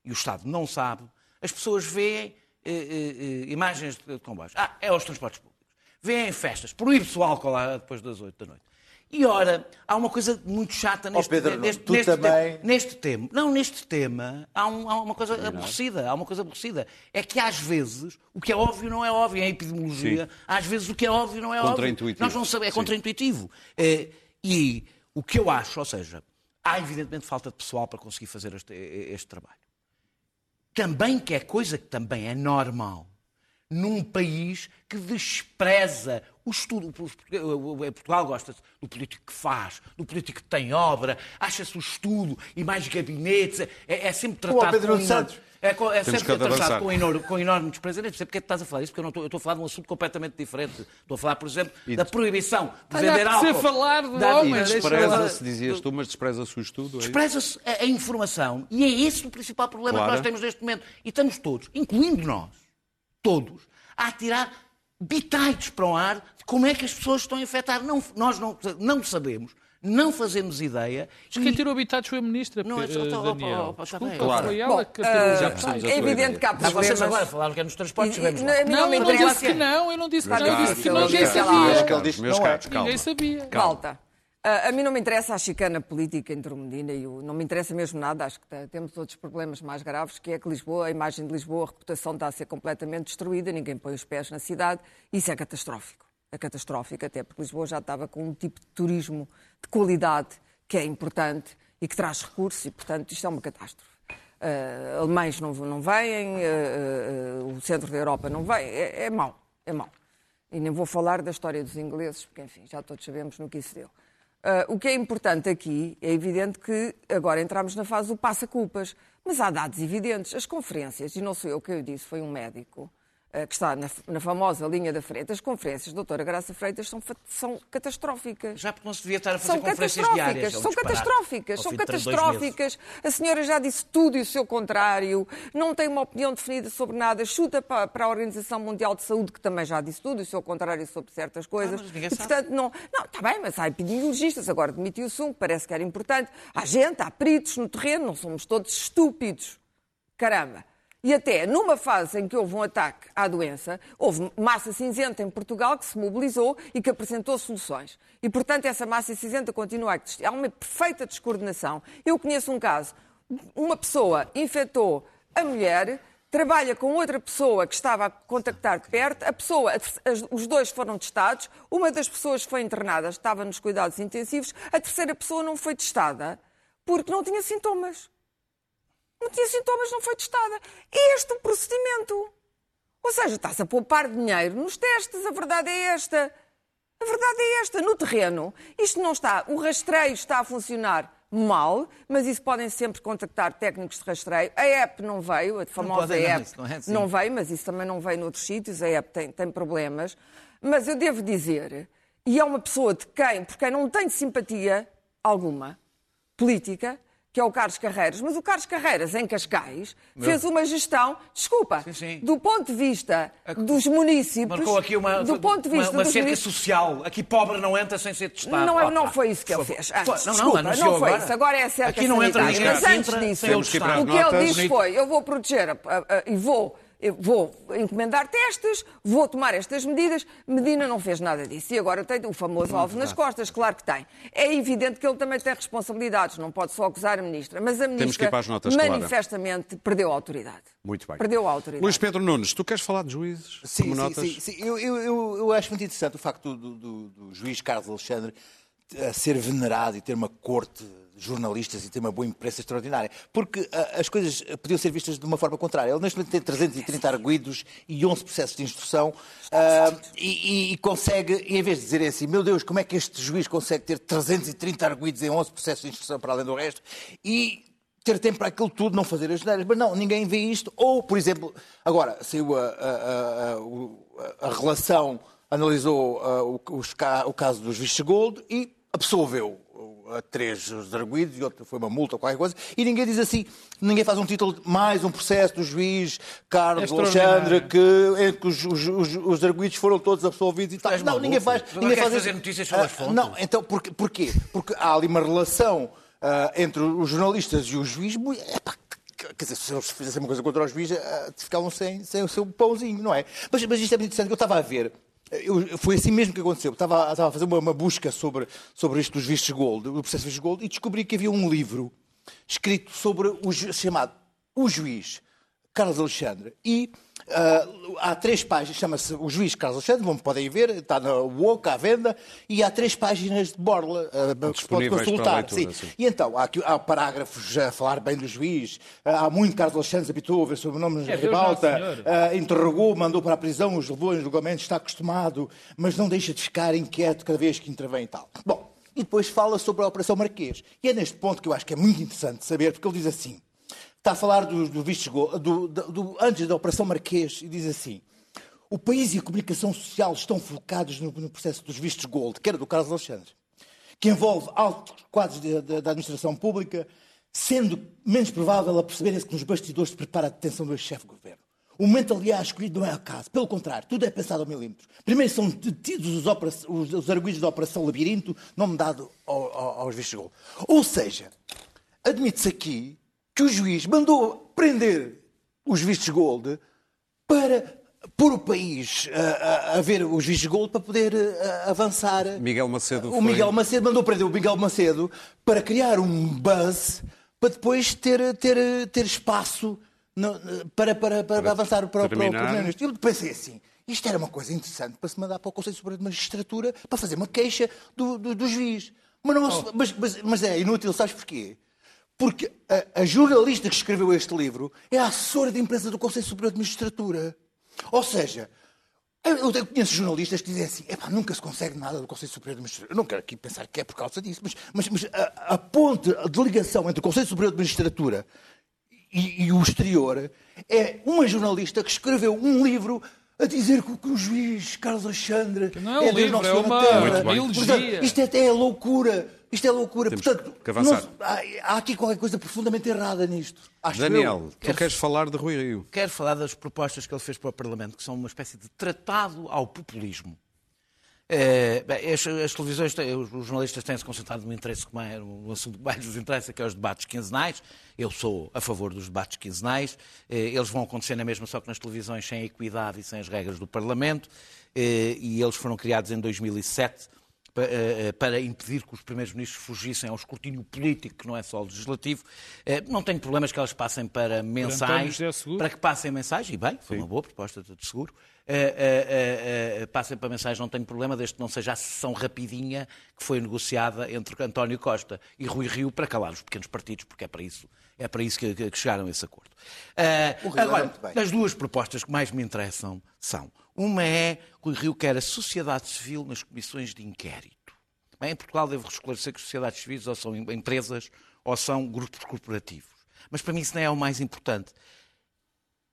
Speaker 3: e o Estado não sabe, as pessoas veem eh, eh, eh, imagens de comboios. Ah, é os transportes públicos. Veem festas, proíbe-se o álcool lá depois das 8 da noite. E ora, há uma coisa muito chata neste,
Speaker 7: Pedro,
Speaker 3: neste,
Speaker 7: tu
Speaker 3: neste
Speaker 7: também-
Speaker 3: tema. Neste tema. Não, neste tema há, um- há uma coisa aborrecida. Há uma coisa aborrecida. É que às vezes o que é óbvio não é óbvio. Em epidemiologia, às vezes o que é óbvio não é óbvio. Nós não sabemos, é
Speaker 1: Sim.
Speaker 3: contraintuitivo. Eh, e o que eu acho, ou seja, há evidentemente falta de pessoal para conseguir fazer este, este trabalho. Também que é coisa que também é normal. Num país que despreza o estudo. Portugal gosta do político que faz, do político que tem obra, acha-se o estudo e mais gabinetes. É, é sempre tratado
Speaker 7: Pedro
Speaker 3: com
Speaker 7: Nuno
Speaker 3: enorme-
Speaker 7: Santos.
Speaker 3: É, é sempre tratado com enorme, com enorme desprezo. Eu nem percebo porque é que estás a falar isso, porque eu, não estou, eu estou a falar de um assunto completamente diferente. Estou a falar, por exemplo, da proibição de vender álcool.
Speaker 5: ser falar de
Speaker 3: Da-
Speaker 1: E
Speaker 5: deixa
Speaker 1: despreza-se, dizias tu, mas despreza-se o estudo. é?
Speaker 3: Despreza-se a, a informação e é esse o principal problema
Speaker 1: Claro.
Speaker 3: que nós temos neste momento. E estamos todos, incluindo nós, todos, a atirar bitites para o ar como é que as pessoas estão a infectar. Não, nós não, não sabemos, não fazemos ideia.
Speaker 5: Mas quem tirou habitats foi a ministra,
Speaker 3: Não, é só- opa,
Speaker 5: Daniel.
Speaker 3: opa,
Speaker 5: Desculpa.
Speaker 1: Claro.
Speaker 5: foi ela
Speaker 6: Bom,
Speaker 5: que tirou.
Speaker 1: Já percebemos a
Speaker 6: é evidente que há
Speaker 3: Mas vocês
Speaker 6: problemas.
Speaker 3: agora falaram que é nos transportes,
Speaker 6: E- e-
Speaker 3: lá.
Speaker 6: a mim
Speaker 5: Não,
Speaker 6: não me
Speaker 5: eu não disse que não, eu não disse que não, eu disse que
Speaker 6: não,
Speaker 5: não, ninguém sabia.
Speaker 7: Acho que ele disse que
Speaker 1: Meus
Speaker 7: não é.
Speaker 1: caros, calma.
Speaker 5: Ninguém sabia.
Speaker 1: Calma.
Speaker 6: Malta, ah, a mim não me interessa a chicana política entre o Medina e o... Não me interessa mesmo nada, acho que temos outros problemas mais graves, que é que Lisboa, a imagem de Lisboa, a reputação está a ser completamente destruída, ninguém põe os pés na cidade, isso é catastrófico. É catastrófico, até porque Lisboa já estava com um tipo de turismo de qualidade que é importante e que traz recursos e, portanto, isto é uma catástrofe. Ah, alemães não, não vêm, ah, ah, o centro da Europa não vem, é, é mau, é mau. E nem vou falar da história dos ingleses, porque, enfim, já todos sabemos no que isso deu. O que é importante aqui é evidente que agora entramos na fase do passa-culpas, mas há dados evidentes. As conferências, e não sou eu que eu disse, foi um médico, que está na, na famosa linha da frente, as conferências doutora Graça Freitas são, são catastróficas.
Speaker 3: Já porque não se devia estar a fazer
Speaker 6: São
Speaker 3: conferências
Speaker 6: catastróficas,
Speaker 3: diárias. é um
Speaker 6: são catastróficas, são catastróficas. A senhora já disse tudo e o seu contrário, não tem uma opinião definida sobre nada, chuta para, para a Organização Mundial de Saúde, que também já disse tudo e o seu contrário sobre certas coisas.
Speaker 3: Ah, mas ninguém
Speaker 6: e, portanto, não. Não, está bem, mas há epidemiologistas, agora demitiu-se um, parece que era importante. Há gente, há peritos no terreno, não somos todos estúpidos. Caramba. E até numa fase em que houve um ataque à doença, houve massa cinzenta em Portugal que se mobilizou e que apresentou soluções. E, portanto, essa massa cinzenta continua a existir. Há uma perfeita descoordenação. Eu conheço um caso. Uma pessoa infectou a mulher, trabalha com outra pessoa que estava a contactar perto, a pessoa, os dois foram testados, uma das pessoas foi internada, estava nos cuidados intensivos, a terceira pessoa não foi testada porque não tinha sintomas não tinha sintomas, não foi testada. É este o procedimento. Ou seja, está-se a poupar dinheiro nos testes, a verdade é esta. A verdade é esta. No terreno, isto não está. O rastreio está a funcionar mal, mas isso podem sempre contactar técnicos de rastreio. A app não veio, a famosa
Speaker 3: não,
Speaker 6: app
Speaker 3: não é assim.
Speaker 6: não veio, mas isso também não veio noutros sítios. A app tem, tem problemas. Mas eu devo dizer, e é uma pessoa de quem, por quem não tenho simpatia alguma, política, que é o Carlos Carreiras, mas o Carlos Carreiras, em Cascais, fez uma gestão, desculpa,
Speaker 3: Sim, sim.
Speaker 6: do ponto de vista dos municípios,
Speaker 3: Marcou aqui uma,
Speaker 6: do ponto de
Speaker 3: uma,
Speaker 6: vista
Speaker 3: uma
Speaker 6: dos
Speaker 3: cerca social. Aqui pobre não entra sem ser testado.
Speaker 6: não, é- não foi isso que ele fez. Ah,
Speaker 3: Foi- não, não,
Speaker 6: desculpa,
Speaker 3: anunciou
Speaker 6: não foi
Speaker 3: agora.
Speaker 6: isso. Agora é cerca
Speaker 3: Aqui não entra
Speaker 6: sanitária.
Speaker 3: ninguém
Speaker 6: Mas antes
Speaker 3: entra
Speaker 6: disso, o que ele disse foi, eu vou proteger a- a- a- e vou, eu vou encomendar testes, vou tomar estas medidas. Medina não fez nada disso. E agora tem o famoso alvo nas costas, claro que tem. É evidente que ele também tem responsabilidades, não pode só acusar a ministra. Mas a
Speaker 1: que ir
Speaker 6: ministra
Speaker 1: para as notas, Clara.
Speaker 6: manifestamente perdeu a autoridade.
Speaker 1: Muito bem.
Speaker 6: Perdeu a autoridade.
Speaker 1: Luís Pedro Nunes, tu queres falar de juízes?
Speaker 7: Sim,
Speaker 1: como
Speaker 7: sim,
Speaker 1: notas?
Speaker 7: sim, sim. Eu, eu, eu, eu acho muito interessante o facto do, do- do juiz Carlos Alexandre ser venerado e ter uma corte jornalistas e ter uma boa imprensa extraordinária. Porque ah, as coisas eh, podiam ser vistas de uma forma contrária. Ele neste momento tem 330 arguídos e 11 processos de instrução ah, e, e- consegue, em vez de dizerem assim, meu Deus, como é que este juiz consegue ter 330 arguídos em 11 processos de instrução para além do resto? E ter tempo para aquilo tudo, não fazer as neiras. Mas não, ninguém vê isto. Ou, por exemplo, agora saiu a, a- a- a- relação, analisou ah, o, o caso dos Vistos Gold e absolveu a três os arguídos e outro foi uma multa ou qualquer coisa. E ninguém diz assim, ninguém faz um título mais um processo do juiz Carlos
Speaker 5: É
Speaker 7: Alexandre que, em que os, os, os, os arguídos foram todos absolvidos e tal. Não, ninguém faz.
Speaker 3: Tu
Speaker 7: Ninguém faz
Speaker 3: fazer notícias sobre as
Speaker 7: Ah,
Speaker 3: fontes?
Speaker 7: Não, então porquê? porquê? Porque há ali uma relação ah, entre os jornalistas e o juiz. epá, Quer dizer, se eles fizessem uma coisa contra o juiz, ah, ficavam sem, sem o seu pãozinho, não é? Mas, mas isto é muito interessante, eu estava a ver. Eu- foi assim mesmo que aconteceu. Eu Estava, estava a fazer uma, uma busca sobre, sobre isto dos vistos gold, do processo de vistos gold, e descobri que havia um livro escrito sobre o chamado O Juiz, Carlos Alexandre. E ah, há três páginas, chama-se O Juiz Carlos Alexandre, como podem ver, está na UOC à venda, e há três páginas de borla ah, que se pode
Speaker 1: Disponíveis para
Speaker 7: consultar.
Speaker 1: leitura,
Speaker 7: sim.
Speaker 1: sim.
Speaker 7: E então, há, aqui, há parágrafos a falar bem do juiz, há muito Carlos Alexandre habitou a ver sobre o nome de
Speaker 5: É
Speaker 7: ribalta, ah, interrogou, mandou para a prisão, os levou em julgamento, está acostumado, mas não deixa de ficar inquieto cada vez que intervém e tal. Bom, e depois fala sobre a Operação Marquês. E é neste ponto que eu acho que é muito interessante saber, porque ele diz assim, está a falar do, do vistos go- do, do- antes da Operação Marquês, e diz assim, o país e a comunicação social estão focados no, no processo dos vistos gold, que era do Carlos Alexandre, que envolve altos quadros da administração pública, sendo menos provável a perceberem-se que nos bastidores se prepara a detenção do ex-chefe de governo. O momento, aliás, escolhido não é o caso. Pelo contrário, tudo é pensado ao milímetro. Primeiro são detidos os, os, os arguidos da Operação Labirinto, nome dado ao- ao- aos vistos gold. Ou seja, admite-se aqui que o juiz mandou prender os vistos gold para pôr o país a, a- a ver os vistos gold para poder eh, avançar.
Speaker 1: Miguel Macedo
Speaker 7: O
Speaker 1: foi-
Speaker 7: Miguel Macedo mandou prender o Miguel Macedo para criar um buzz para depois ter, ter, ter espaço no- para, para, para, avançar para, o- para o. Primeiro-Ministro. Eu pensei assim, isto era uma coisa interessante para se mandar para o Conselho Superior de Magistratura para fazer uma queixa do, do, do juiz. Mas, não,
Speaker 1: Oh.
Speaker 7: mas, mas, mas é inútil, sabes porquê? Porque a, a jornalista que escreveu este livro é a assessora de imprensa do Conselho Superior de Magistratura. Ou seja, eu, eu conheço jornalistas que dizem assim: "Epá, nunca se consegue nada do Conselho Superior de Magistratura. Eu não quero aqui pensar que é por causa disso, mas, mas, mas a, a ponte de ligação entre o Conselho Superior de Magistratura e, e o exterior é uma jornalista que escreveu um livro a dizer que, que o juiz Carlos Alexandre
Speaker 5: não é um
Speaker 7: Deus
Speaker 5: livro,
Speaker 7: Nosso
Speaker 5: é uma- bem.
Speaker 7: Portanto, isto é, é loucura. Isto é loucura.
Speaker 1: Temos
Speaker 7: Portanto,
Speaker 1: que avançar.
Speaker 7: não- há, há aqui qualquer coisa profundamente errada nisto. Acho
Speaker 1: Daniel,
Speaker 7: eu.
Speaker 1: tu queres falar de Rui Rio?
Speaker 3: Quero falar das propostas que ele fez para o Parlamento, que são uma espécie de tratado ao populismo. Eh, bem, as, as televisões, têm- os, os jornalistas têm-se concentrado no interesse que mais, no assunto que mais nos interessa, que é os debates quinzenais. Eu sou a favor dos debates quinzenais. Eh, eles vão acontecer na mesma, só que nas televisões sem a equidade e sem as regras do Parlamento. Eh, e eles foram criados em 2007 pa- eh, eh, para impedir que os primeiros ministros fugissem ao escrutínio político, que não é só o legislativo. Eh, Não tenho problemas que elas passem para mensais,
Speaker 5: José Seguro.
Speaker 3: para que passem mensagem, e bem, foi uma boa proposta de seguro. Eh, eh, eh, eh, passem para mensagem, não tenho problema, desde que não seja a sessão rapidinha que foi negociada entre António Costa e Rui Rio para calar os pequenos partidos, porque é para isso, é para isso que, chegaram a esse acordo. Eh,
Speaker 7: era
Speaker 3: agora, as duas propostas que mais me interessam são: uma é Rui Rio quer a sociedade civil nas comissões de inquérito. Bem, em Portugal devo esclarecer que sociedades civis ou são empresas ou são grupos corporativos. Mas para mim isso não é o mais importante.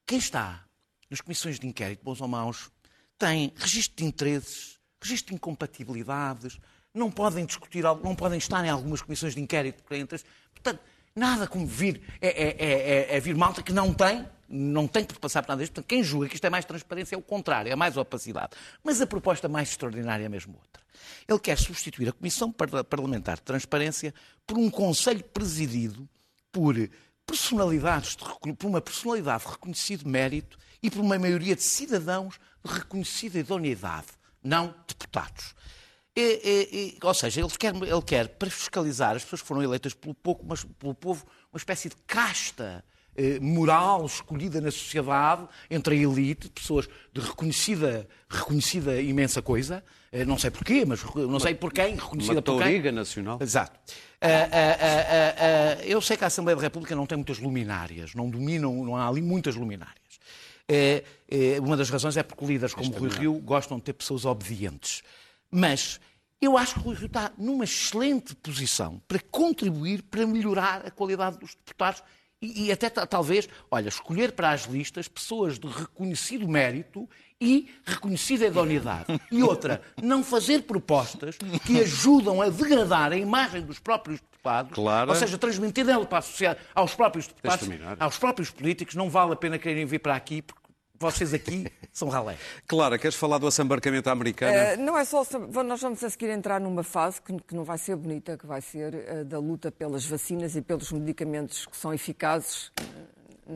Speaker 3: Quem está nas comissões de inquérito, bons ou maus, tem registro de interesses, registro de incompatibilidades, não podem discutir, não podem estar em algumas comissões de inquérito por interesses. Portanto, nada como vir, é, é- é- é- é vir malta que não tem, não tem que passar por nada disto. Portanto, quem julga que isto é mais transparência é o contrário, é mais opacidade. Mas a proposta mais extraordinária é mesmo outra. Ele quer substituir a Comissão Parla- Parlamentar de Transparência por um Conselho presidido por personalidades, de por uma personalidade de reconhecido mérito e por uma maioria de cidadãos de reconhecida idoneidade, não deputados. E- e- e- ou seja, ele quer, ele quer, para fiscalizar as pessoas que foram eleitas pelo, pouco, mas pelo povo, uma espécie de casta eh, moral escolhida na sociedade entre a elite, pessoas de reconhecida, reconhecida imensa coisa, eh, não sei porquê, mas não sei por quem, reconhecida
Speaker 1: Uma
Speaker 3: por quem.
Speaker 1: nacional.
Speaker 3: Exato. Ah, ah, ah, eu sei que a Assembleia da República não tem muitas luminárias, não dominam, não há ali muitas luminárias. É, é, uma das razões é porque líderes como Rui Rio gostam de ter pessoas obedientes. Mas eu acho que o Rui Rio está numa excelente posição para contribuir para melhorar a qualidade dos deputados e, e até ta- talvez, olha, escolher para as listas pessoas de reconhecido mérito e reconhecida idoneidade. E outra, não fazer propostas que ajudam a degradar a imagem dos próprios deputados,
Speaker 1: Claro.
Speaker 3: ou seja, transmitir ela para a sociedade, aos próprios deputados, aos próprios políticos, não vale a pena quererem vir para aqui, porque vocês aqui são ralé.
Speaker 1: Clara, queres falar do assambarcamento americano?
Speaker 6: Eh, não é só. Nós vamos a seguir entrar numa fase que, que não vai ser bonita, que vai ser eh, da luta pelas vacinas e pelos medicamentos que são eficazes eh,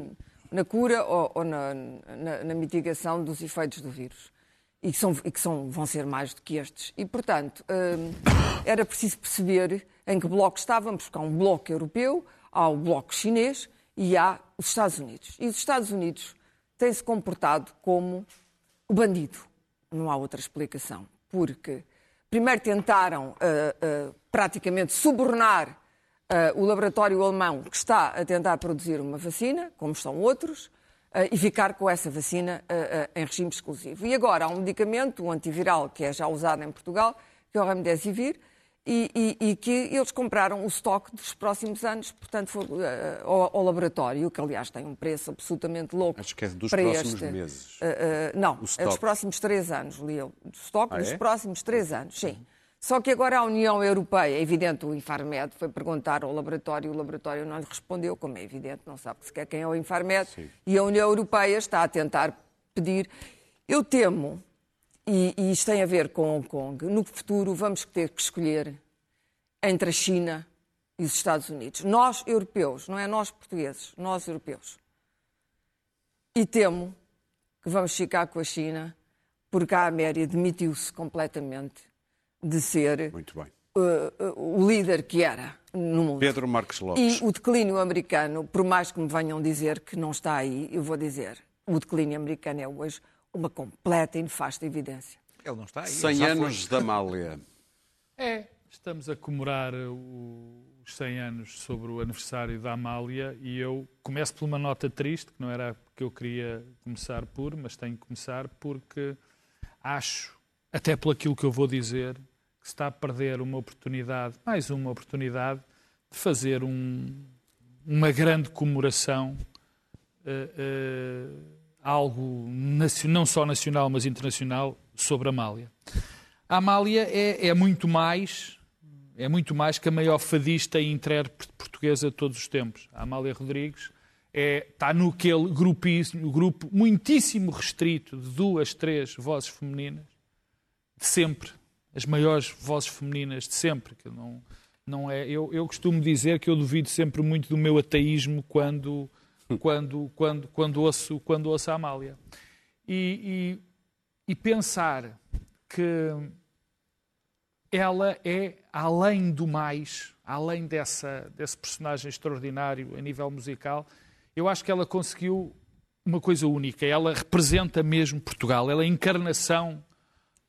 Speaker 6: na cura ou, ou na, na- na mitigação dos efeitos do vírus. E que, são, e que são- vão ser mais do que estes. E, portanto, era preciso perceber em que bloco estávamos, porque há um bloco europeu, há o bloco chinês e há os Estados Unidos. E os Estados Unidos têm-se comportado como o bandido. Não há outra explicação. Porque primeiro tentaram ah, ah, praticamente subornar ah, o laboratório alemão que está a tentar produzir uma vacina, como estão outros, e ficar com essa vacina em regime exclusivo. E agora há um medicamento, um antiviral, que é já usado em Portugal, que é o Remdesivir, e, e- e que eles compraram o estoque dos próximos anos, portanto, foi, ah, ao, ao laboratório, que aliás tem um preço absolutamente louco.
Speaker 1: Acho que é dos próximos
Speaker 6: este-
Speaker 1: meses.
Speaker 6: ah, ah, não, é dos próximos três anos, li eu. Do estoque
Speaker 1: Ah,
Speaker 6: dos
Speaker 1: é?
Speaker 6: próximos três anos, sim. Só que agora a União Europeia, é evidente, o Infarmed foi perguntar ao laboratório, o laboratório não lhe respondeu, como é evidente, não sabe sequer quem é o Infarmed, e a União Europeia está a tentar pedir. Eu temo, e, e isto tem a ver com Hong Kong, no futuro vamos ter que escolher entre a China e os Estados Unidos. Nós, europeus, não é nós portugueses, nós europeus. E temo que vamos ficar com a China, porque a Améria demitiu-se completamente de ser uh, uh, o líder que era no mundo.
Speaker 1: Pedro Marques Lopes.
Speaker 6: E o declínio americano, por mais que me venham dizer que não está aí, eu vou dizer, o declínio americano é hoje uma completa e nefasta evidência.
Speaker 3: Ele não está aí.
Speaker 1: 100
Speaker 3: já foi.
Speaker 1: anos da Amália.
Speaker 5: É, estamos a comemorar o- os 100 anos sobre o aniversário da Amália e eu começo por uma nota triste, que não era que eu queria começar por, mas tenho que começar porque acho, até por aquilo que eu vou dizer, que se está a perder uma oportunidade, mais uma oportunidade, de fazer um- uma grande comemoração eh, eh, algo não só nacional, mas internacional sobre a Amália. A Amália é, é muito mais é muito mais que a maior fadista e intérprete portuguesa de todos os tempos. A Amália Rodrigues é, está naquele grupíssimo, grupo muitíssimo restrito de duas, três vozes femininas, de sempre, as maiores vozes femininas de sempre. Que não, não é, eu, eu costumo dizer que eu duvido sempre muito do meu ateísmo quando, quando, quando, quando, ouço, quando ouço a Amália. E, e, e pensar que ela é, além do mais, além dessa, desse personagem extraordinário a nível musical, eu acho que ela conseguiu uma coisa única. Ela representa mesmo Portugal. Ela é a encarnação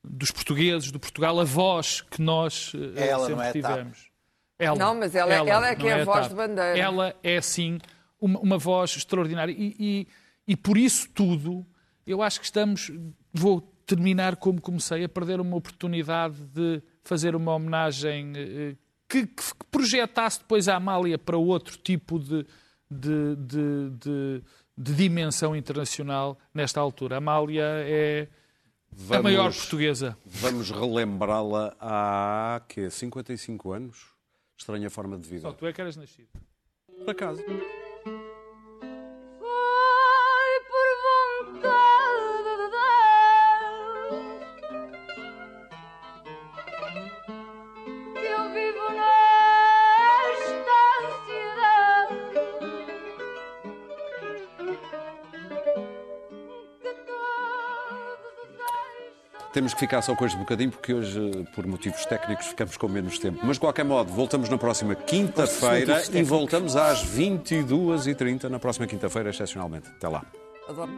Speaker 5: dos portugueses, do Portugal, a voz que nós eh,
Speaker 7: Ela,
Speaker 5: sempre
Speaker 7: não é
Speaker 5: tivemos. Ela,
Speaker 8: Não, mas ela- ela é que
Speaker 5: não
Speaker 8: é a voz de bandeira.
Speaker 5: Ela é, sim, uma, uma voz extraordinária. E, e, e por isso tudo, eu acho que estamos. Vou terminar como comecei, a perder uma oportunidade de fazer uma homenagem eh, que, que projetasse depois a Amália para outro tipo de, de, de, de- de dimensão internacional nesta altura. A Amália é a maior portuguesa.
Speaker 1: Vamos relembrá-la há quê? 55 anos? Estranha forma de vida.
Speaker 5: Só tu é que eras nascido.
Speaker 1: Por acaso. Temos que ficar só com este bocadinho porque hoje, por motivos técnicos, ficamos com menos tempo. Mas de qualquer modo, voltamos na próxima quinta-feira e voltamos às 22h30 na próxima quinta-feira, excepcionalmente. Até lá.
Speaker 8: Adoro